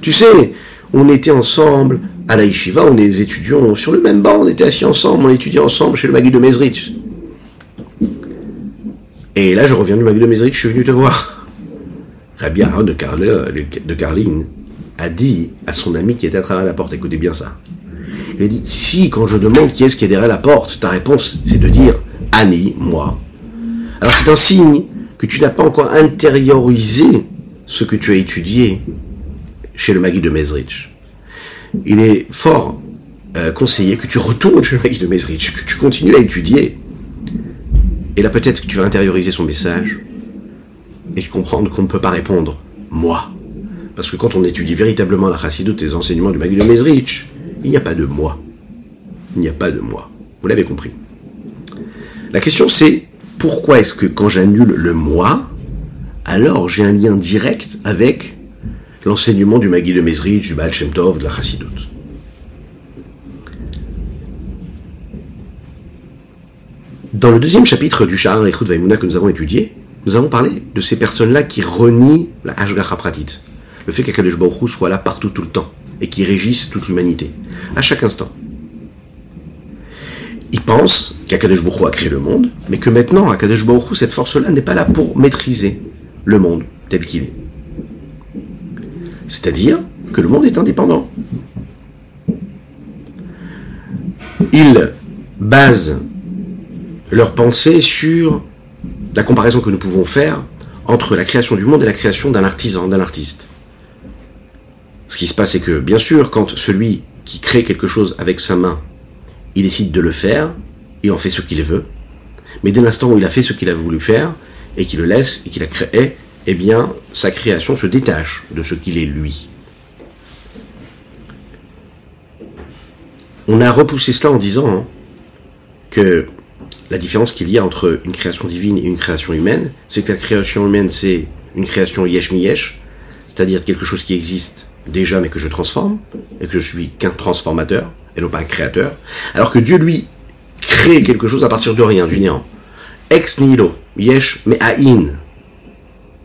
Tu sais, on était ensemble à la yeshiva, on est étudiants sur le même banc, on était assis ensemble, on étudiait ensemble chez le Magui de Mezrich. Et là, je reviens du Magui de Mezrich, je suis venu te voir. Rabbi de, de Carline a dit à son ami qui était à travers la porte, écoutez bien ça. Il a dit, si quand je demande qui est-ce qui est derrière la porte, ta réponse c'est de dire Annie, moi. Alors c'est un signe que tu n'as pas encore intériorisé ce que tu as étudié chez le Magui de Mesrich. Il est fort euh, conseillé que tu retournes chez le Magui de Mesrich, que tu continues à étudier. Et là peut-être que tu vas intérioriser son message et comprendre qu'on ne peut pas répondre moi. Parce que quand on étudie véritablement la chassidoute et les enseignements du Magui de Mezrich, il n'y a pas de moi. Il n'y a pas de moi. Vous l'avez compris. La question c'est, pourquoi est-ce que quand j'annule le moi, alors j'ai un lien direct avec l'enseignement du Magui de Mezrich, du Baal Shem Tov, de la chassidoute Dans le deuxième chapitre du Shahar Echut Vaimuna que nous avons étudié, nous avons parlé de ces personnes-là qui renient la Hashgacha Pratit le fait qu'Akadosh Baruch soit là partout tout le temps et qui régisse toute l'humanité, à chaque instant. Il pense qu'Akadosh Baruch a créé le monde, mais que maintenant, Akadosh Baruch cette force-là n'est pas là pour maîtriser le monde tel qu'il est. C'est-à-dire que le monde est indépendant. Ils basent leur pensée sur la comparaison que nous pouvons faire entre la création du monde et la création d'un artisan, d'un artiste. Ce qui se passe, c'est que, bien sûr, quand celui qui crée quelque chose avec sa main, il décide de le faire, il en fait ce qu'il veut, mais dès l'instant où il a fait ce qu'il a voulu faire, et qu'il le laisse, et qu'il a créé, eh bien, sa création se détache de ce qu'il est lui. On a repoussé cela en disant hein, que la différence qu'il y a entre une création divine et une création humaine, c'est que la création humaine, c'est une création yesh yesh, c'est-à-dire quelque chose qui existe déjà mais que je transforme, et que je suis qu'un transformateur, et non pas un créateur, alors que Dieu, lui, crée quelque chose à partir de rien, du néant. Ex nihilo, yesh mais aïn.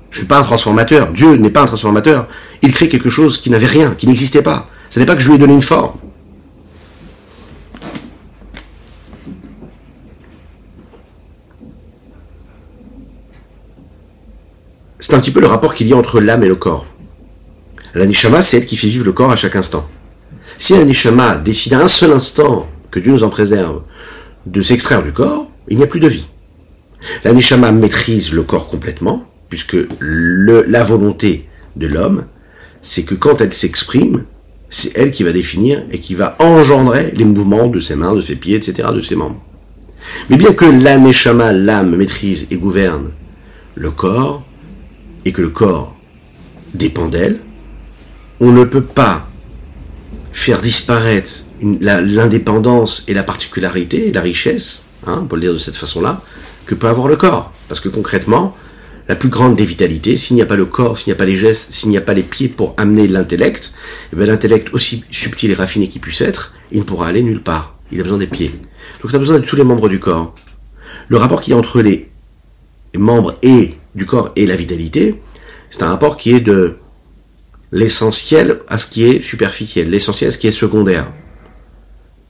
Je suis pas un transformateur, Dieu n'est pas un transformateur, il crée quelque chose qui n'avait rien, qui n'existait pas. Ce n'est pas que je lui ai donné une forme. C'est un petit peu le rapport qu'il y a entre l'âme et le corps. La nishama, c'est elle qui fait vivre le corps à chaque instant. Si la nishama décide à un seul instant, que Dieu nous en préserve, de s'extraire du corps, il n'y a plus de vie. La nishama maîtrise le corps complètement, puisque la volonté de l'homme, c'est que quand elle s'exprime, c'est elle qui va définir et qui va engendrer les mouvements de ses mains, de ses pieds, etc., de ses membres. Mais bien que la neshama, l'âme, maîtrise et gouverne le corps, et que le corps dépend d'elle, on ne peut pas faire disparaître l'indépendance et la particularité, la richesse, hein, on le dire de cette façon-là, que peut avoir le corps. Parce que concrètement, la plus grande des vitalités, s'il n'y a pas le corps, s'il n'y a pas les gestes, s'il n'y a pas les pieds pour amener l'intellect, eh bien l'intellect, aussi subtil et raffiné qu'il puisse être, il ne pourra aller nulle part. Il a besoin des pieds. Donc il a besoin de tous les membres du corps. Le rapport qui est entre les membres et du corps et la vitalité, c'est un rapport qui est de l'essentiel à ce qui est superficiel, l'essentiel à ce qui est secondaire.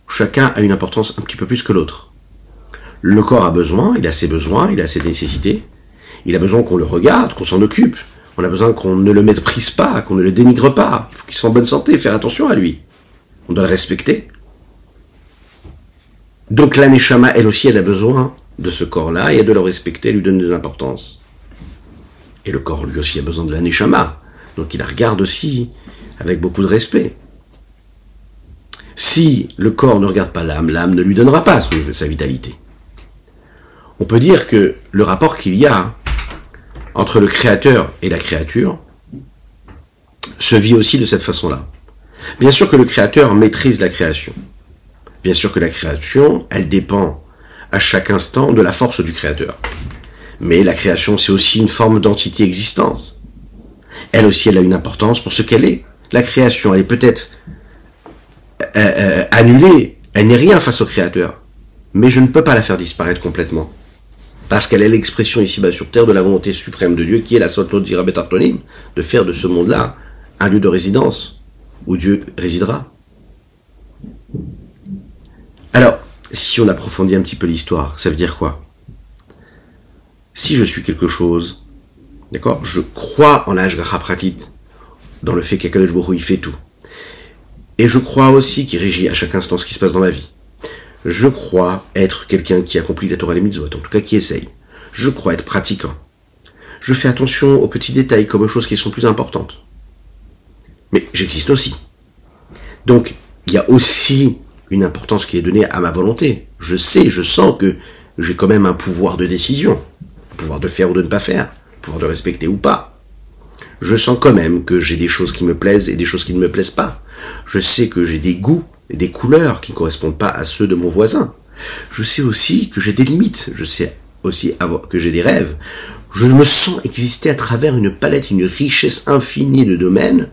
Chacun a une importance un petit peu plus que l'autre. Le corps a besoin, il a ses besoins, il a ses nécessités, il a besoin qu'on le regarde, qu'on s'en occupe, on a besoin qu'on ne le méprise pas, qu'on ne le dénigre pas, il faut qu'il soit en bonne santé, faire attention à lui. On doit le respecter. Donc l'aneshama, elle aussi, elle a besoin de ce corps-là et de le respecter, lui donner de l'importance. Et le corps, lui aussi, a besoin de l'aneshama. Donc il la regarde aussi avec beaucoup de respect. Si le corps ne regarde pas l'âme, l'âme ne lui donnera pas sa vitalité. On peut dire que le rapport qu'il y a entre le créateur et la créature se vit aussi de cette façon-là. Bien sûr que le créateur maîtrise la création. Bien sûr que la création, elle dépend à chaque instant de la force du créateur. Mais la création, c'est aussi une forme d'entité existence. Elle aussi, elle a une importance pour ce qu'elle est. La création, elle est peut-être euh, euh, annulée, elle n'est rien face au créateur. Mais je ne peux pas la faire disparaître complètement. Parce qu'elle est l'expression ici-bas sur terre de la volonté suprême de Dieu, qui est la Soto Artonim, de faire de ce monde-là un lieu de résidence, où Dieu résidera. Alors, si on approfondit un petit peu l'histoire, ça veut dire quoi? Si je suis quelque chose, d'accord, je crois en l'Ashgacha Pratit, dans le fait qu'Akadosh Baruch il fait tout. Et je crois aussi qu'il régit à chaque instant ce qui se passe dans ma vie. Je crois être quelqu'un qui accomplit la Torah et les mitzvot, en tout cas qui essaye. Je crois être pratiquant. Je fais attention aux petits détails comme aux choses qui sont plus importantes. Mais j'existe aussi. Donc, il y a aussi une importance qui est donnée à ma volonté. Je sais, je sens que j'ai quand même un pouvoir de décision, pouvoir de faire ou de ne pas faire, pouvoir de respecter ou pas. Je sens quand même que j'ai des choses qui me plaisent et des choses qui ne me plaisent pas. Je sais que j'ai des goûts et des couleurs qui ne correspondent pas à ceux de mon voisin. Je sais aussi que j'ai des limites. Je sais aussi que j'ai des rêves. Je me sens exister à travers une palette, une richesse infinie de domaines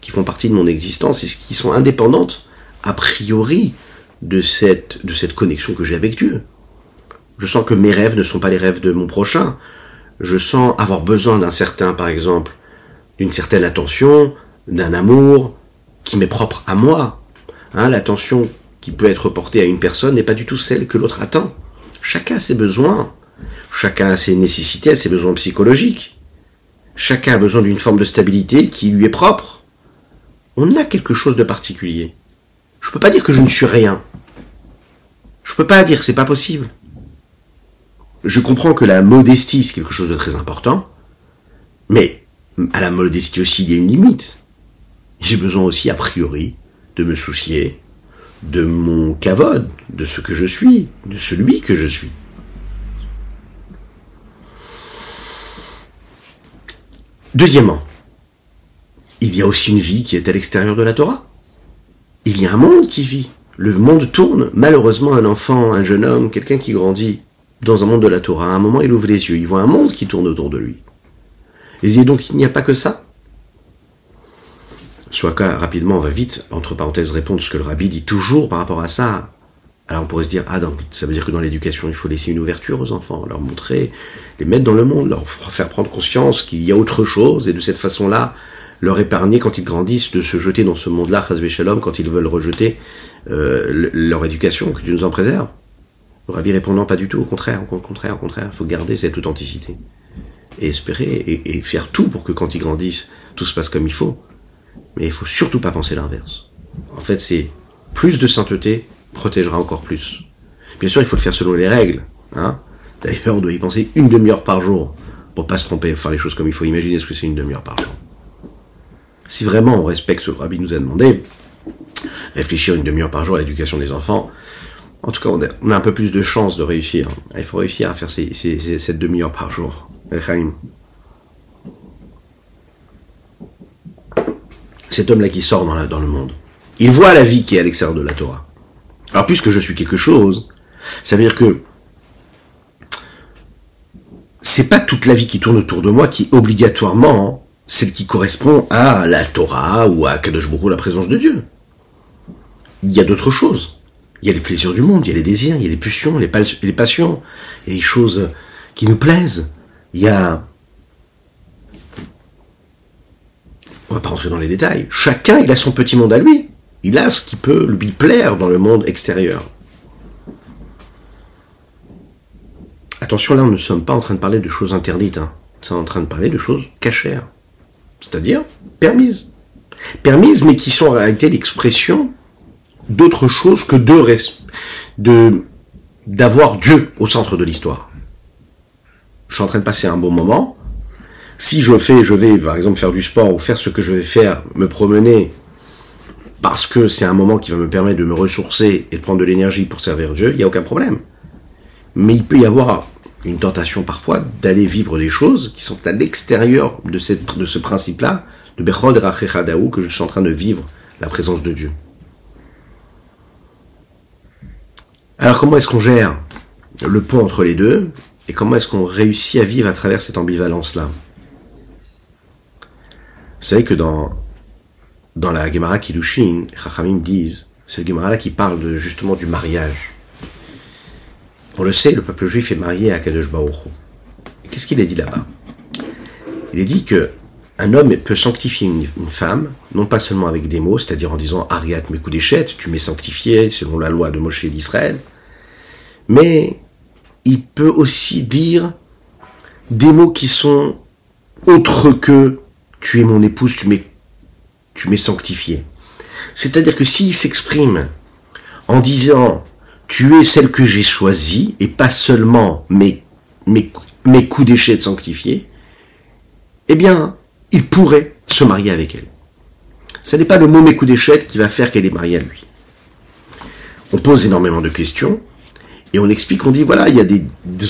qui font partie de mon existence et qui sont indépendantes a priori de cette, de cette connexion que j'ai avec Dieu. Je sens que mes rêves ne sont pas les rêves de mon prochain. Je sens avoir besoin d'un certain, par exemple, d'une certaine attention, d'un amour qui m'est propre à moi. Hein, l'attention qui peut être portée à une personne n'est pas du tout celle que l'autre attend. Chacun a ses besoins. Chacun a ses nécessités, ses besoins psychologiques. Chacun a besoin d'une forme de stabilité qui lui est propre. on a quelque chose de particulier. Je peux pas dire que je ne suis rien. Je peux pas dire que c'est pas possible. Je comprends que la modestie c'est quelque chose de très important, mais à la modestie aussi il y a une limite. J'ai besoin aussi a priori de me soucier de mon cavode, de ce que je suis, de celui que je suis. Deuxièmement, il y a aussi une vie qui est à l'extérieur de la Torah. Il y a un monde qui vit. Le monde tourne. Malheureusement, un enfant, un jeune homme, quelqu'un qui grandit dans un monde de la Torah, à un moment, il ouvre les yeux, il voit un monde qui tourne autour de lui. Et donc, il n'y a pas que ça? Soit rapidement, on va vite, entre parenthèses, répondre ce que le rabbi dit toujours par rapport à ça. Alors on pourrait se dire, ah donc ça veut dire que dans l'éducation, il faut laisser une ouverture aux enfants, leur montrer, les mettre dans le monde, leur faire prendre conscience qu'il y a autre chose, et de cette façon-là, leur épargner quand ils grandissent de se jeter dans ce monde-là, quand ils veulent rejeter euh, leur éducation, que tu nous en préserves. Le rabbi répondant pas du tout, au contraire, au contraire, au contraire, il faut garder cette authenticité. Et espérer, et, faire tout pour que quand ils grandissent, tout se passe comme il faut. Mais il faut surtout pas penser l'inverse. En fait, c'est plus de sainteté protégera encore plus. Bien sûr, il faut le faire selon les règles. Hein D'ailleurs, on doit y penser une demi-heure par jour pour pas se tromper, faire les choses comme il faut. Imaginer ce que c'est une demi-heure par jour. Si vraiment on respecte ce que le Rabbi nous a demandé, réfléchir une demi-heure par jour à l'éducation des enfants, en tout cas, on a, un peu plus de chances de réussir. Il faut réussir à faire cette demi-heure par jour. El cet homme-là qui sort dans, dans le monde. Il voit la vie qui est à l'extérieur de la Torah. Alors puisque je suis quelque chose, ça veut dire que c'est pas toute la vie qui tourne autour de moi qui obligatoirement celle qui correspond à la Torah ou à Kadosh Baruch la présence de Dieu. Il y a d'autres choses. Il y a les plaisirs du monde, il y a les désirs, il y a les pulsions, les, les passions, il y a les choses qui nous plaisent. Il y a on va pas rentrer dans les détails. Chacun, il a son petit monde à lui. Il a ce qui peut lui plaire dans le monde extérieur. Attention, là, nous ne sommes pas en train de parler de choses interdites. Hein. Nous sommes en train de parler de choses cachères. C'est-à-dire permises. Permises, mais qui sont en réalité l'expression d'autre chose que de, de d'avoir Dieu au centre de l'histoire. Je suis en train de passer un bon moment, si je fais, je vais par exemple faire du sport ou faire ce que je vais faire, me promener, parce que c'est un moment qui va me permettre de me ressourcer et de prendre de l'énergie pour servir Dieu, il n'y a aucun problème. Mais il peut y avoir une tentation parfois d'aller vivre des choses qui sont à l'extérieur de, de ce principe-là, de Bechod Rachechadaou, que je suis en train de vivre la présence de Dieu. Alors comment est-ce qu'on gère le pont entre les deux et comment est-ce qu'on réussit à vivre à travers cette ambivalence-là? Vous savez que dans, la Gemara Kiddushin, Chachamim disent, c'est la Gemara là qui parle justement du mariage. On le sait, le peuple juif est marié à Kadosh Baruch Qu'est-ce qu'il est dit là-bas? Il est dit que un homme peut sanctifier une, femme, non pas seulement avec des mots, c'est-à-dire en disant Ariat Mekudeshet, tu m'es sanctifié selon la loi de Moshe d'Israël, mais il peut aussi dire des mots qui sont autres que tu es mon épouse, tu m'es, sanctifié. C'est-à-dire que s'il s'exprime en disant tu es celle que j'ai choisie et pas seulement mes, mes, mes coups d'échec sanctifiés, eh bien, il pourrait se marier avec elle. Ce n'est pas le mot mes coups d'échec qui va faire qu'elle est mariée à lui. On pose énormément de questions et on explique, on dit voilà, il y a des,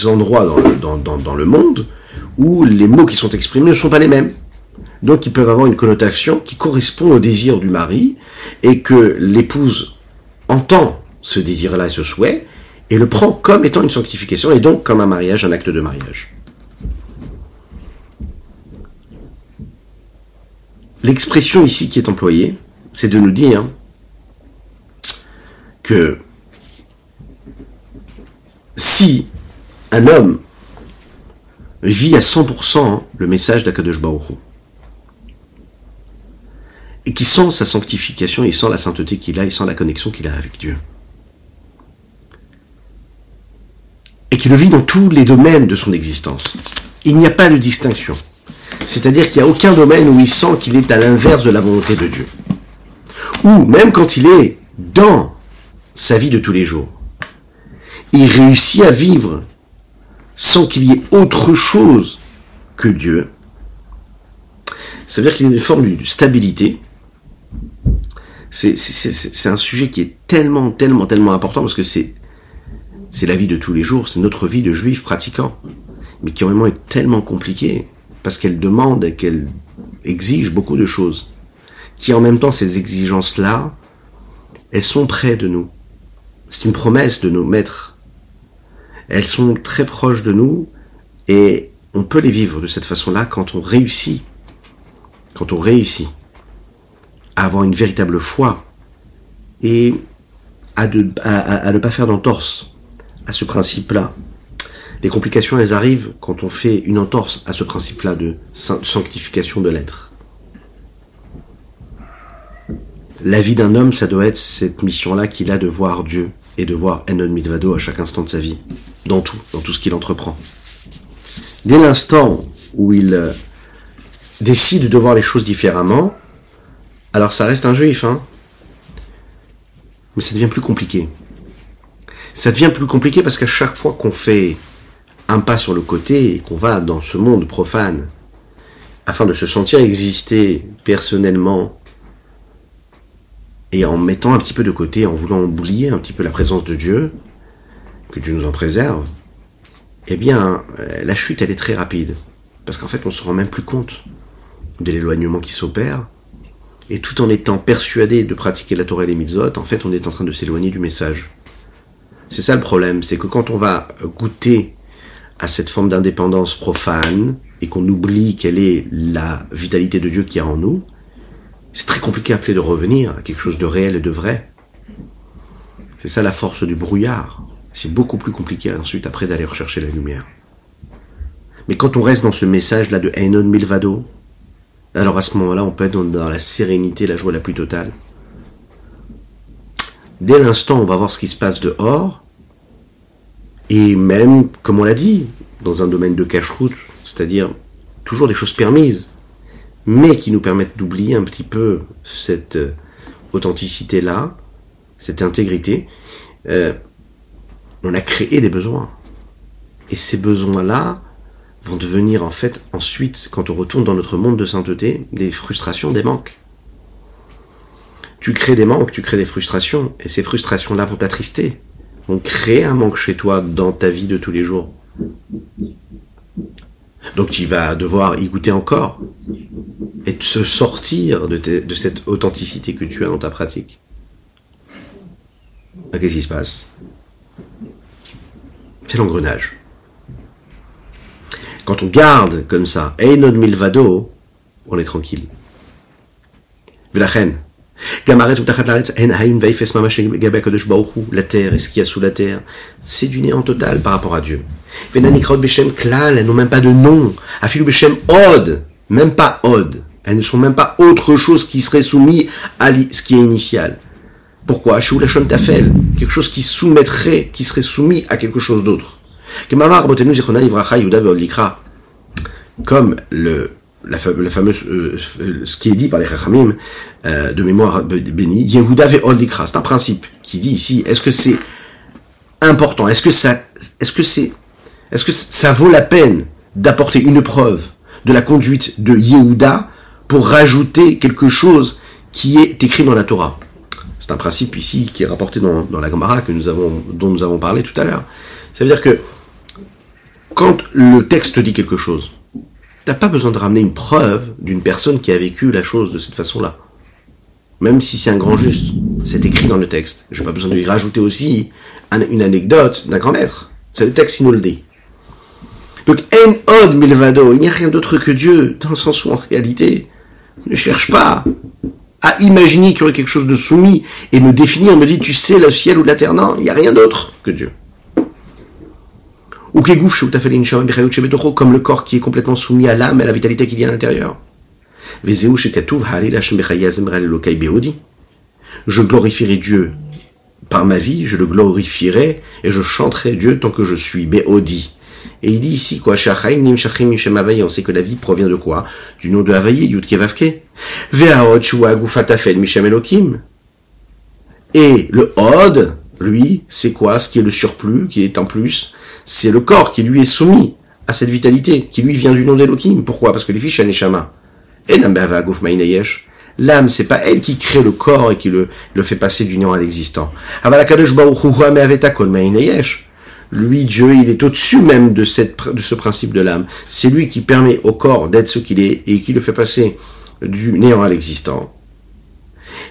endroits dans, dans, dans le monde où les mots qui sont exprimés ne sont pas les mêmes. Donc ils peuvent avoir une connotation qui correspond au désir du mari et que l'épouse entend ce désir-là et ce souhait et le prend comme étant une sanctification et donc comme un mariage, un acte de mariage. L'expression ici qui est employée, c'est de nous dire que si un homme vit à 100% le message d'Akadosh et qui sent sa sanctification, il sent la sainteté qu'il a, il sent la connexion qu'il a avec Dieu. Et qui le vit dans tous les domaines de son existence. Il n'y a pas de distinction. C'est-à-dire qu'il n'y a aucun domaine où il sent qu'il est à l'inverse de la volonté de Dieu. Ou même quand il est dans sa vie de tous les jours, il réussit à vivre sans qu'il y ait autre chose que Dieu. Ça veut dire qu'il y a une forme de stabilité. C'est un sujet qui est tellement, tellement, tellement important parce que c'est c'est la vie de tous les jours, c'est notre vie de juifs pratiquants, mais qui en même temps est tellement compliquée parce qu'elle demande et qu'elle exige beaucoup de choses, qui en même temps ces exigences-là, elles sont près de nous. C'est une promesse de nos maîtres. Elles sont très proches de nous et on peut les vivre de cette façon-là quand on réussit, quand on réussit à avoir une véritable foi et à, ne pas faire d'entorse à ce principe-là. Les complications, elles arrivent quand on fait une entorse à ce principe-là de sanctification de l'être. La vie d'un homme, ça doit être cette mission-là qu'il a de voir Dieu et de voir Enon Mitvado à chaque instant de sa vie, dans tout, dans tout ce qu'il entreprend. Dès l'instant où il euh, décide de voir les choses différemment, alors ça reste un juif, hein, mais ça devient plus compliqué. Ça devient plus compliqué parce qu'à chaque fois qu'on fait un pas sur le côté et qu'on va dans ce monde profane, afin de se sentir exister personnellement, et en mettant un petit peu de côté, en voulant oublier un petit peu la présence de Dieu, que Dieu nous en préserve, eh bien, la chute, elle est très rapide. Parce qu'en fait, on se rend même plus compte de l'éloignement qui s'opère. Et tout en étant persuadé de pratiquer la Torah et les mitzvot, en fait, on est en train de s'éloigner du message. C'est ça le problème, c'est que quand on va goûter à cette forme d'indépendance profane et qu'on oublie quelle est la vitalité de Dieu qui y a en nous, c'est très compliqué après de revenir à quelque chose de réel et de vrai. C'est ça la force du brouillard. C'est beaucoup plus compliqué ensuite après d'aller rechercher la lumière. Mais quand on reste dans ce message-là de Enon Milvado, alors à ce moment-là, on peut être dans la sérénité, la joie la plus totale. Dès l'instant, on va voir ce qui se passe dehors, et même, comme on l'a dit, dans un domaine de cache-route, c'est-à-dire toujours des choses permises, mais qui nous permettent d'oublier un petit peu cette euh, authenticité-là, cette intégrité, euh, on a créé des besoins. Et ces besoins-là vont devenir en fait ensuite, quand on retourne dans notre monde de sainteté, des frustrations, des manques tu crées des manques, tu crées des frustrations, et ces frustrations-là vont t'attrister, vont créer un manque chez toi dans ta vie de tous les jours. Donc tu vas devoir y goûter encore et se sortir de, de cette authenticité que tu as dans ta pratique. Ah, qu'est-ce qui se passe? C'est l'engrenage. Quand on garde comme ça, Einon Milvado, on est tranquille. la reine. La terre et ce qu'il y a sous la terre, c'est du néant total par rapport à Dieu. Elles n'ont même pas de nom. Od, même pas Od. Elles ne sont même pas autre chose qui serait soumis à ce qui est initial. Pourquoi quelque chose qui soumettrait, qui serait soumis à quelque chose d'autre. Comme le la, fameuse, euh, ce qui est dit par les Chachamim euh, de mémoire bénie, Yehuda ve'oldikra. C'est un principe qui dit ici, est-ce que c'est important? Est-ce que ça, est-ce que c'est, est-ce que ça vaut la peine d'apporter une preuve de la conduite de Yehuda pour rajouter quelque chose qui est écrit dans la Torah? Un principe ici qui est rapporté dans, dans la Gemara que nous avons, dont nous avons parlé tout à l'heure. Ça veut dire que quand le texte dit quelque chose, T'as pas besoin de ramener une preuve d'une personne qui a vécu la chose de cette façon-là. Même si c'est un grand juste, c'est écrit dans le texte. J'ai pas besoin de lui rajouter aussi une anecdote d'un grand maître. C'est le texte qui nous le dit. Donc, en od milvado, il n'y a rien d'autre que Dieu, dans le sens où en réalité, ne cherche pas à imaginer qu'il y aurait quelque chose de soumis et me définir, me dire, tu sais, le ciel ou la terre. Non, il n'y a rien d'autre que Dieu. Ou comme le corps qui est complètement soumis à l'âme et à la vitalité qu'il y a à l'intérieur. Je glorifierai Dieu par ma vie, je le glorifierai et je chanterai Dieu tant que je suis Beodi. Et il dit ici quoi, on sait que la vie provient de quoi? Du nom de Havaï, Yudke Vavke. Ve'aot Mishem Elokim. Et le Od, lui, c'est quoi? Ce qui est le surplus, qui est en plus, c'est le corps qui lui est soumis à cette vitalité, qui lui vient du nom d'Elohim. Pourquoi? Parce que les fiches Neshama. Et L'âme, c'est pas elle qui crée le corps et qui le, le fait passer du néant à l'existant. Lui, Dieu, il est au-dessus même de, cette, de ce principe de l'âme. C'est lui qui permet au corps d'être ce qu'il est et qui le fait passer du néant à l'existant.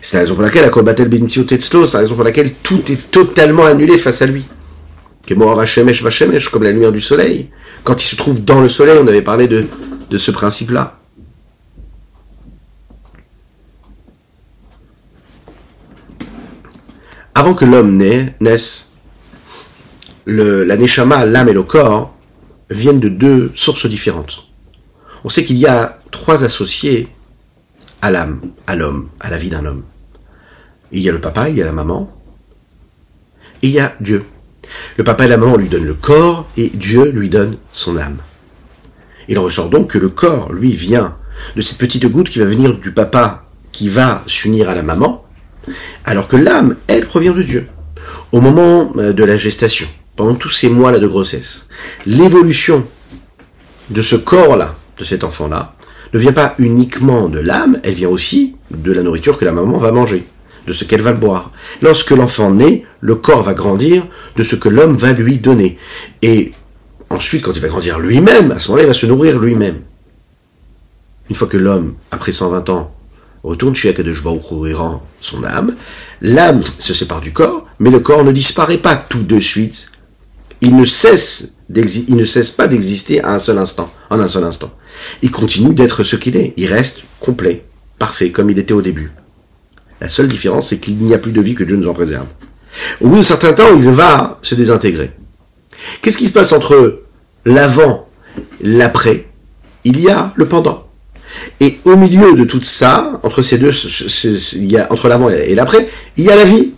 C'est la raison pour laquelle, c'est la raison pour laquelle tout est totalement annulé face à lui. Comme la lumière du soleil. Quand il se trouve dans le soleil, on avait parlé de, de ce principe-là. Avant que l'homme naisse, la neshama, l'âme et le corps viennent de deux sources différentes. On sait qu'il y a trois associés à l'âme, à l'homme, à la vie d'un homme. Il y a le papa, il y a la maman, et il y a Dieu. Le papa et la maman lui donnent le corps, et Dieu lui donne son âme. Il ressort donc que le corps, lui, vient de cette petite goutte qui va venir du papa qui va s'unir à la maman, alors que l'âme, elle, provient de Dieu. Au moment euh, de la gestation, pendant tous ces mois-là de grossesse, l'évolution de ce corps-là, de cet enfant-là, ne vient pas uniquement de l'âme, elle vient aussi de la nourriture que la maman va manger, de ce qu'elle va boire. Lorsque l'enfant naît, le corps va grandir de ce que l'homme va lui donner. Et ensuite, quand il va grandir lui-même, à ce moment-là, il va se nourrir lui-même. Une fois que l'homme, après 120 ans, retourne chez Akadosh Baruch son âme, l'âme se sépare du corps, mais le corps ne disparaît pas tout de suite. Il ne cesse il ne cesse pas d'exister à un seul instant, en un seul instant. Il continue d'être ce qu'il est. Il reste complet, parfait, comme il était au début. La seule différence, c'est qu'il n'y a plus de vie que Dieu nous en préserve. Au bout d'un certain temps, il va se désintégrer. Qu'est-ce qui se passe entre l'avant, l'après? Il y a le pendant. Et au milieu de tout ça, entre ces deux, il y a, entre l'avant et l'après, il y a la vie.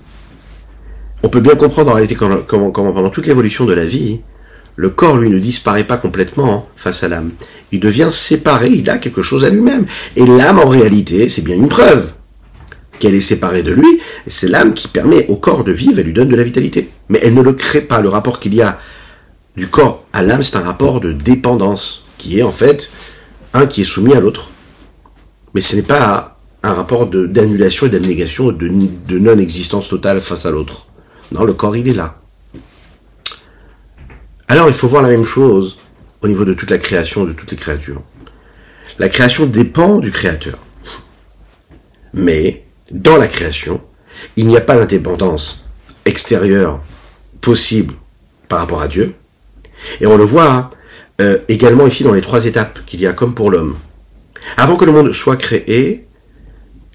On peut bien comprendre en réalité comment, pendant toute l'évolution de la vie, le corps, lui, ne disparaît pas complètement face à l'âme. Il devient séparé, il a quelque chose à lui-même. Et l'âme, en réalité, c'est bien une preuve qu'elle est séparée de lui, c'est l'âme qui permet au corps de vivre et lui donne de la vitalité. Mais elle ne le crée pas. Le rapport qu'il y a du corps à l'âme, c'est un rapport de dépendance, qui est en fait un qui est soumis à l'autre. Mais ce n'est pas un rapport d'annulation et d'abnégation, de, de non-existence totale face à l'autre. Non, le corps, il est là. Alors, il faut voir la même chose au niveau de toute la création, de toutes les créatures. La création dépend du créateur. Mais, dans la création, il n'y a pas d'indépendance extérieure possible par rapport à Dieu. Et on le voit euh, également ici dans les trois étapes qu'il y a comme pour l'homme. Avant que le monde soit créé,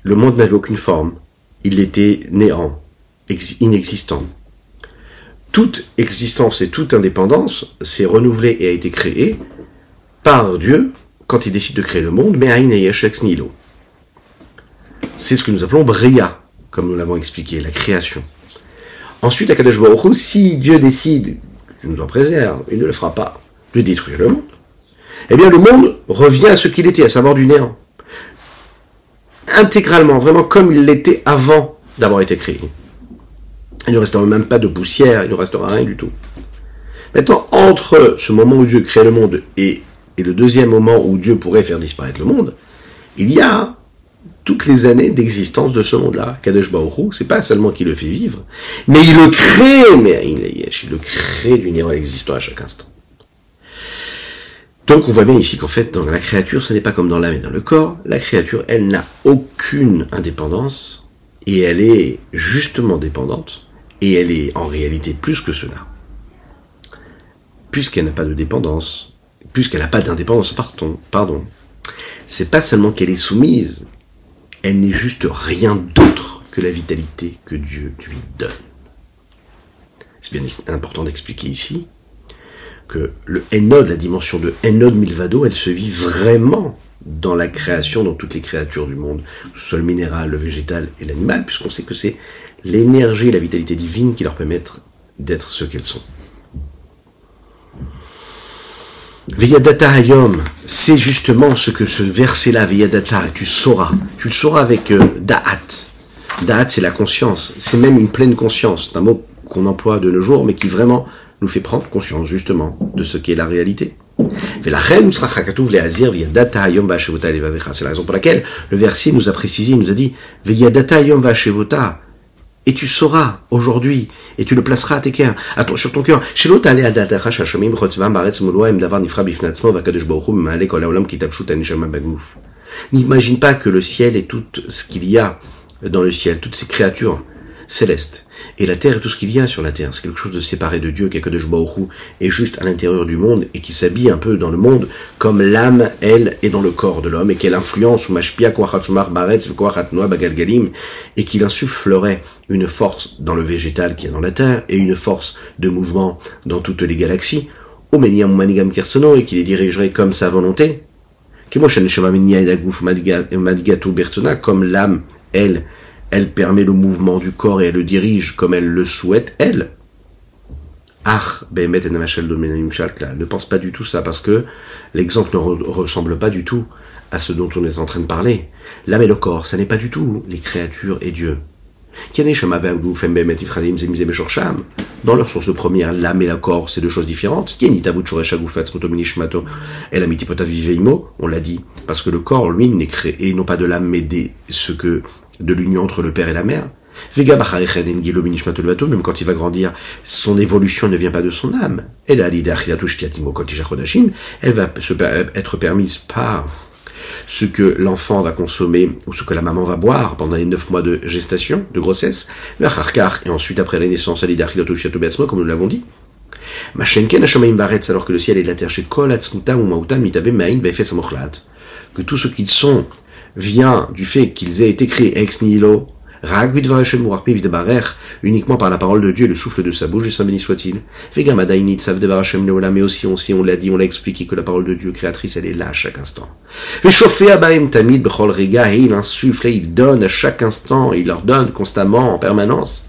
le monde n'avait aucune forme. Il était néant, inexistant. Toute existence et toute indépendance s'est renouvelée et a été créée par Dieu quand il décide de créer le monde, mais ex nilo. C'est ce que nous appelons Bria, comme nous l'avons expliqué, la création. Ensuite, à Kadesh Baruch si Dieu décide, qu'il nous en préserve, il ne le fera pas, de détruire le monde, eh bien le monde revient à ce qu'il était, à savoir du néant. Intégralement, vraiment comme il l'était avant d'avoir été créé. Il ne restera même pas de poussière, il ne restera rien du tout. Maintenant, entre ce moment où Dieu crée le monde et, le deuxième moment où Dieu pourrait faire disparaître le monde, il y a toutes les années d'existence de ce monde-là. Kadesh Baoru, c'est pas seulement qu'il le fait vivre, mais il le crée, mais il, il le crée du néant existant à chaque instant. Donc on voit bien ici qu'en fait, dans la créature, ce n'est pas comme dans l'âme et dans le corps. La créature, elle n'a aucune indépendance et elle est justement dépendante et elle est en réalité plus que cela. Puisqu'elle n'a pas de dépendance, puisqu'elle n'a pas d'indépendance, pardon, pardon, c'est pas seulement qu'elle est soumise, elle n'est juste rien d'autre que la vitalité que Dieu lui donne. C'est bien important d'expliquer ici que le Enod, la dimension de Enod Milvado, elle se vit vraiment dans la création, dans toutes les créatures du monde, que ce soit le minéral, le végétal et l'animal, puisqu'on sait que c'est l'énergie et la vitalité divine qui leur permettent d'être ce qu'elles sont. Veyadata Hayom, c'est justement ce que ce verset-là, Veyadata, tu sauras, tu le sauras avec euh, Da'at. Date, c'est la conscience. C'est même une pleine conscience. C'est un mot qu'on emploie de nos jours, mais qui vraiment nous fait prendre conscience, justement, de ce qu'est la réalité. C'est la raison pour laquelle le verset nous a précisé, nous a dit, et tu sauras aujourd'hui, et tu le placeras à tes cœurs, sur ton cœur. N'imagine pas que le ciel est tout ce qu'il y a dans le ciel, toutes ces créatures célestes. Et la terre est tout ce qu'il y a sur la terre. C'est quelque chose de séparé de Dieu, quelque de Jbaohu, est juste à l'intérieur du monde et qui s'habille un peu dans le monde comme l'âme, elle, est dans le corps de l'homme et qu'elle influence et qu'il insufflerait une force dans le végétal qui est dans la terre et une force de mouvement dans toutes les galaxies. Et qui les dirigerait comme sa volonté. Comme l'âme, elle, elle permet le mouvement du corps et elle le dirige comme elle le souhaite, elle. Ah, ne pense pas du tout ça, parce que l'exemple ne ressemble pas du tout à ce dont on est en train de parler. L'âme et le corps, ça n'est pas du tout les créatures et Dieu. Dans leur source première, l'âme et le corps, c'est deux choses différentes. On l'a dit, parce que le corps, lui, n'est créé, non pas de l'âme, mais de ce que de l'union entre le père et la mère. Même quand il va grandir, son évolution ne vient pas de son âme. Elle va être permise par ce que l'enfant va consommer ou ce que la maman va boire pendant les neuf mois de gestation, de grossesse, et ensuite après la naissance, comme nous l'avons dit. Alors que le ciel et la terre, que tout ce qu'ils sont vient du fait qu'ils aient été créés ex nihilo, uniquement par la parole de Dieu, le souffle de sa bouche, et saint béni soit-il. Mais aussi, on, on l'a dit, on l'a expliqué que la parole de Dieu créatrice, elle est là à chaque instant. Et il insuffle et il donne à chaque instant, il leur donne constamment, en permanence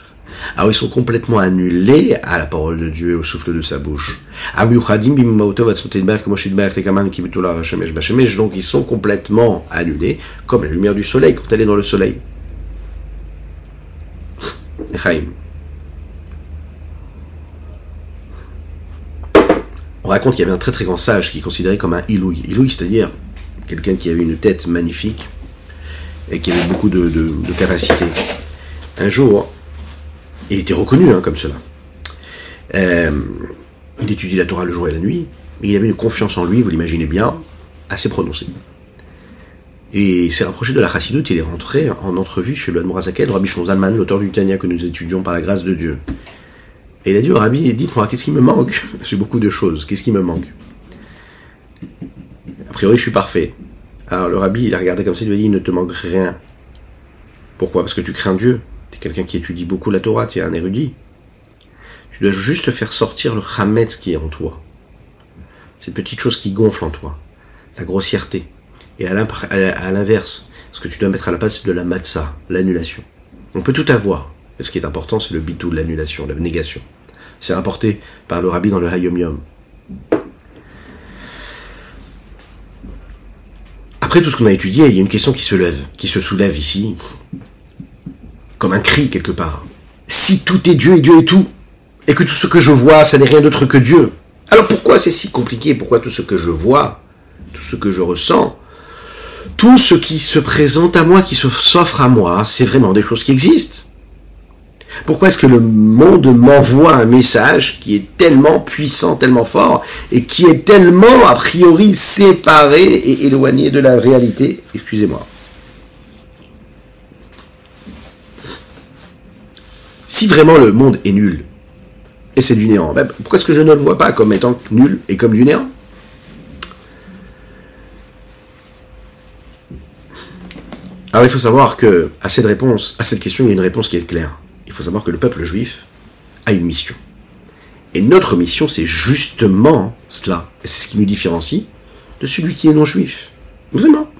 Alors ils sont complètement annulés à la parole de Dieu, au souffle de sa bouche. Donc ils sont complètement annulés, comme la lumière du soleil quand elle est dans le soleil. On raconte qu'il y avait un très très grand sage qui est considéré comme un ilouï. Ilouï, c'est-à-dire quelqu'un qui avait une tête magnifique et qui avait beaucoup de, de, capacités. Un jour, il était reconnu hein, comme cela. Euh, il étudie la Torah le jour et la nuit, mais il avait une confiance en lui, vous l'imaginez bien, assez prononcée. Et il s'est rapproché de la Chassidoute, il est rentré en entrevue chez le Admorazakel, Rabbi Zalman, l'auteur du Tania que nous étudions par la grâce de Dieu. Et il a dit au Rabbi, dites-moi, qu'est-ce qui me manque? J'ai beaucoup de choses, qu'est-ce qui me manque? A priori, je suis parfait. Alors le Rabbi, il a regardé comme ça, il lui a dit, il ne te manque rien. Pourquoi? Parce que tu crains Dieu. Quelqu'un qui étudie beaucoup la Torah, tu es un érudit. Tu dois juste faire sortir le Hametz qui est en toi. Cette petite chose qui gonfle en toi. La grossièreté et à l'inverse, ce que tu dois mettre à la place de la matzah, l'annulation. On peut tout avoir. Mais ce qui est important, c'est le bitou, l'annulation, la négation. C'est rapporté par le rabbi dans le Hayom Yom. Après tout ce qu'on a étudié, il y a une question qui se lève, qui se soulève ici, comme un cri quelque part. Si tout est Dieu et Dieu est tout, et que tout ce que je vois, ça n'est rien d'autre que Dieu, alors pourquoi c'est si compliqué? Pourquoi tout ce que je vois, tout ce que je ressens, tout ce qui se présente à moi, qui s'offre à moi, c'est vraiment des choses qui existent? Pourquoi est-ce que le monde m'envoie un message qui est tellement puissant, tellement fort, et qui est tellement a priori séparé et éloigné de la réalité? Excusez-moi. Si vraiment le monde est nul, et c'est du néant, ben, pourquoi est-ce que je ne le vois pas comme étant nul et comme du néant? Alors il faut savoir que à cette question, il y a une réponse qui est claire. Il faut savoir que le peuple juif a une mission. Et notre mission, c'est justement cela. Et c'est ce qui nous différencie de celui qui est non juif. Vraiment.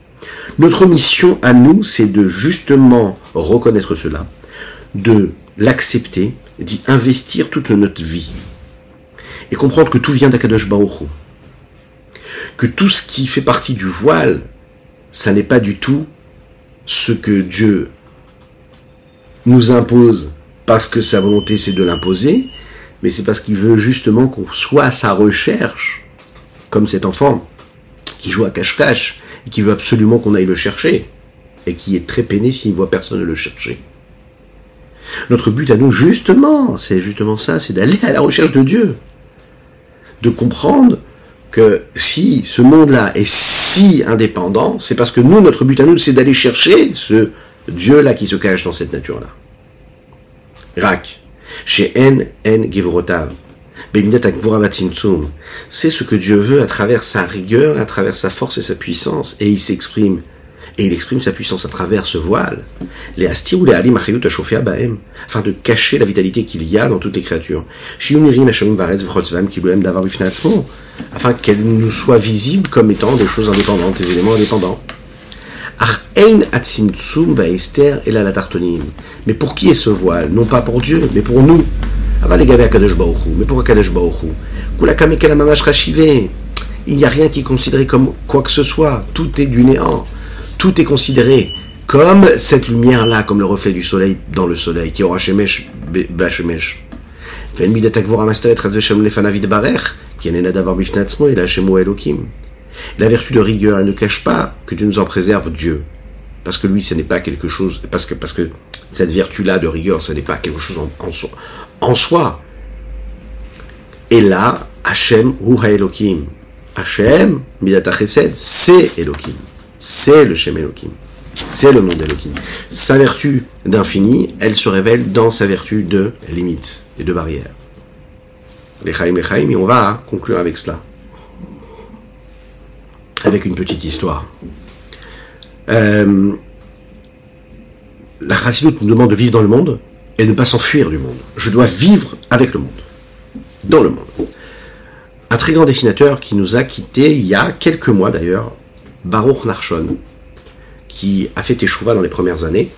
Notre mission à nous, c'est de justement reconnaître cela, l'accepter, d'y investir toute notre vie. Et comprendre que tout vient d'Akadosh Baruch Que tout ce qui fait partie du voile, ça n'est pas du tout ce que Dieu nous impose parce que sa volonté c'est de l'imposer, mais c'est parce qu'il veut justement qu'on soit à sa recherche, comme cet enfant qui joue à cache-cache et qui veut absolument qu'on aille le chercher, et qui est très peiné s'il ne voit personne le chercher. Notre but à nous, justement, c'est justement ça, c'est d'aller à la recherche de Dieu. De comprendre que si ce monde-là est si indépendant, c'est parce que nous, notre but à nous, c'est d'aller chercher ce Dieu-là qui se cache dans cette nature-là. Rak. Chez En, En Gevrotav. C'est ce que Dieu veut à travers sa rigueur, à travers sa force et sa puissance. Et il s'exprime. Et il exprime sa puissance à travers ce voile. Les asti ou les alim baem. Afin de cacher la vitalité qu'il y a dans toutes les créatures. Afin qu'elle nous soit visible comme étant des choses indépendantes, des éléments indépendants. Mais pour qui est ce voile? Non pas pour Dieu, mais pour nous. Mais pour Il n'y a rien qui est considéré comme quoi que ce soit. Tout est du néant. Tout est considéré comme cette lumière-là, comme le reflet du soleil dans le soleil, qui aura shemesh bashemesh. La vertu de rigueur, elle ne cache pas que Dieu nous en préserve Dieu. Parce que lui, ce n'est pas quelque chose, parce que, parce que cette vertu-là de rigueur, ce n'est pas quelque chose en, soi. Et là, Hachem ou Elohim. Hachem, Chesed, c'est Elohim. C'est le Shem Elohim. C'est le nom d'Elohim. Sa vertu d'infini, elle se révèle dans sa vertu de limite et de barrière. Les Chaim, les Chaim, et on va conclure avec cela avec une petite histoire. Euh, la Chassidut nous demande de vivre dans le monde et ne pas s'enfuir du monde. Je dois vivre avec le monde, dans le monde. Un très grand dessinateur qui nous a quittés il y a quelques mois d'ailleurs, Baruch Narshon, qui a fait Teshuva dans les premières années.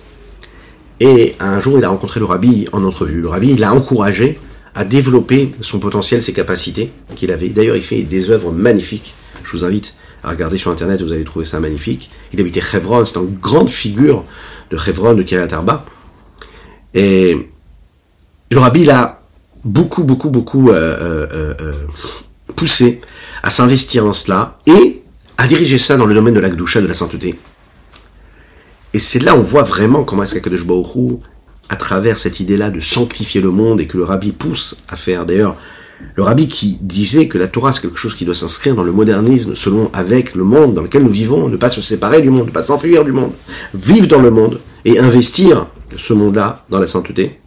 Et un jour, il a rencontré le rabbi en entrevue. Le rabbi l'a encouragé à développer son potentiel, ses capacités qu'il avait. D'ailleurs, il fait des œuvres magnifiques. Je vous invite à regarder sur internet, vous allez trouver ça magnifique. Il habitait Chevron, c'est une grande figure de Chevron, de Kiryat Arba. Et le rabbi l'a beaucoup, beaucoup, beaucoup euh, euh, euh, poussé à s'investir dans cela et à diriger ça dans le domaine de la Gdusha, de la sainteté. Et c'est là où on voit vraiment comment est-ce qu'Akadosh Baruch à travers cette idée-là de sanctifier le monde et que le rabbi pousse à faire. D'ailleurs, le rabbi qui disait que la Torah c'est quelque chose qui doit s'inscrire dans le modernisme selon avec le monde dans lequel nous vivons, ne pas se séparer du monde, ne pas s'enfuir du monde, vivre dans le monde et investir ce monde-là dans la sainteté.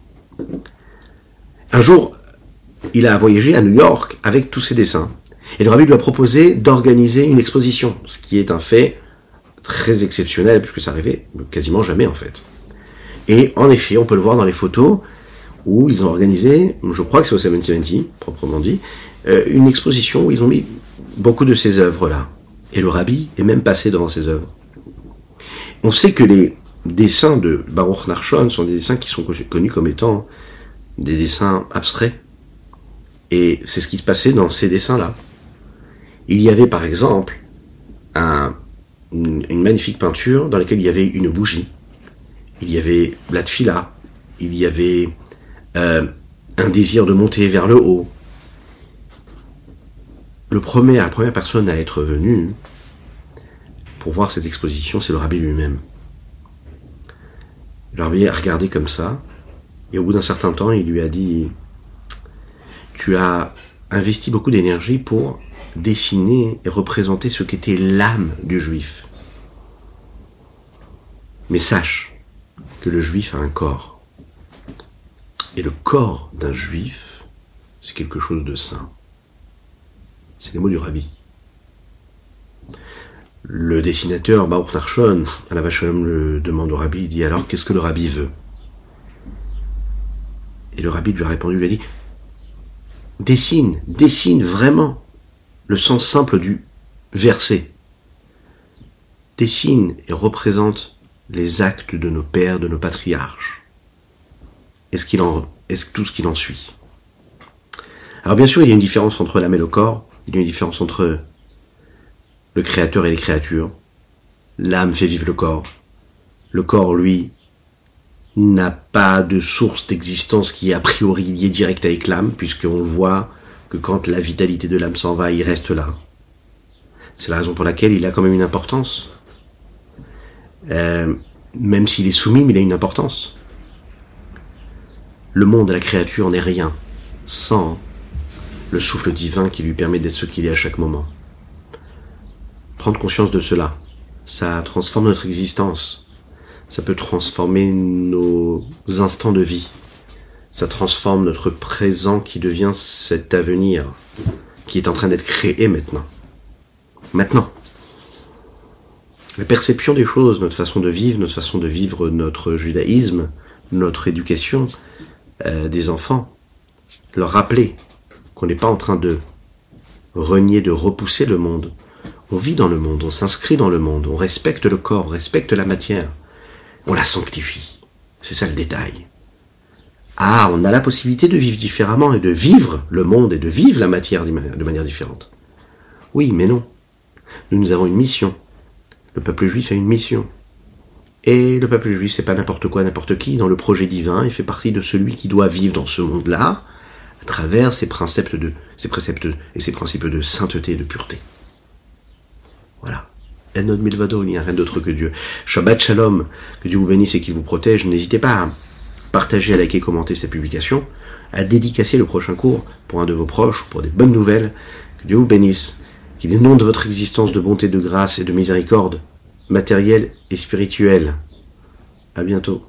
Un jour, il a voyagé à New York avec tous ses dessins. Et le rabbi lui a proposé d'organiser une exposition, ce qui est un fait très exceptionnel puisque ça arrivait quasiment jamais en fait. Et en effet, on peut le voir dans les photos, où ils ont organisé, je crois que c'est au 770, proprement dit, euh, une exposition où ils ont mis beaucoup de ces œuvres-là. Et le rabbi est même passé devant ces œuvres. On sait que les dessins de Baruch Narshon sont des dessins qui sont connus comme étant des dessins abstraits. Et c'est ce qui se passait dans ces dessins-là. Il y avait par exemple un, une, magnifique peinture dans laquelle il y avait une bougie. Il y avait la tfila. Il y avait euh, un désir de monter vers le haut. Le premier, la première personne à être venue pour voir cette exposition, c'est le rabbi lui-même. Le rabbi a regardé comme ça, et au bout d'un certain temps, il lui a dit Tu as investi beaucoup d'énergie pour dessiner et représenter ce qu'était l'âme du juif. Mais sache que le juif a un corps. Et le corps d'un juif, c'est quelque chose de saint. C'est les mots du rabbi. Le dessinateur Baruch Narshon, à la Vachalom le demande au rabbi, il dit alors qu'est-ce que le rabbi veut? Et le rabbi lui a répondu, il lui a dit dessine, dessine vraiment le sens simple du versets dessinent et représentent les actes de nos pères, de nos patriarches. Est-ce qu'il tout ce qu'il en suit? Alors bien sûr, il y a une différence entre l'âme et le corps. Il y a une différence entre le créateur et les créatures. L'âme fait vivre le corps. Le corps, lui, n'a pas de source d'existence qui est a priori liée direct avec l'âme, puisqu'on le voit que quand la vitalité de l'âme s'en va, il reste là. C'est la raison pour laquelle il a quand même une importance. Euh, même s'il est soumis, il a une importance. Le monde, la créature n'est rien sans le souffle divin qui lui permet d'être ce qu'il est à chaque moment. Prendre conscience de cela, ça transforme notre existence. Ça peut transformer nos instants de vie. Ça transforme notre présent qui devient cet avenir qui est en train d'être créé maintenant. Maintenant. La perception des choses, notre façon de vivre, notre façon de vivre notre judaïsme, notre éducation euh, des enfants, leur rappeler qu'on n'est pas en train de renier, de repousser le monde. On vit dans le monde, on s'inscrit dans le monde, on respecte le corps, on respecte la matière, on la sanctifie. C'est ça le détail. Ah, on a la possibilité de vivre différemment et de vivre le monde et de vivre la matière de manière différente. Oui, mais non. Nous, nous avons une mission. Le peuple juif a une mission. Et le peuple juif, c'est pas n'importe quoi, n'importe qui. Dans le projet divin, il fait partie de celui qui doit vivre dans ce monde-là, à travers ses préceptes et ses principes de sainteté et de pureté. Voilà. Enod Milvado, il n'y a rien d'autre que Dieu. Shabbat Shalom, que Dieu vous bénisse et qu'il vous protège. N'hésitez pas à partager, à liker, commenter cette publication, à dédicacer le prochain cours pour un de vos proches, pour des bonnes nouvelles. Que Dieu vous bénisse, qu'il inonde votre existence de bonté, de grâce et de miséricorde, matérielle et spirituelle. À bientôt.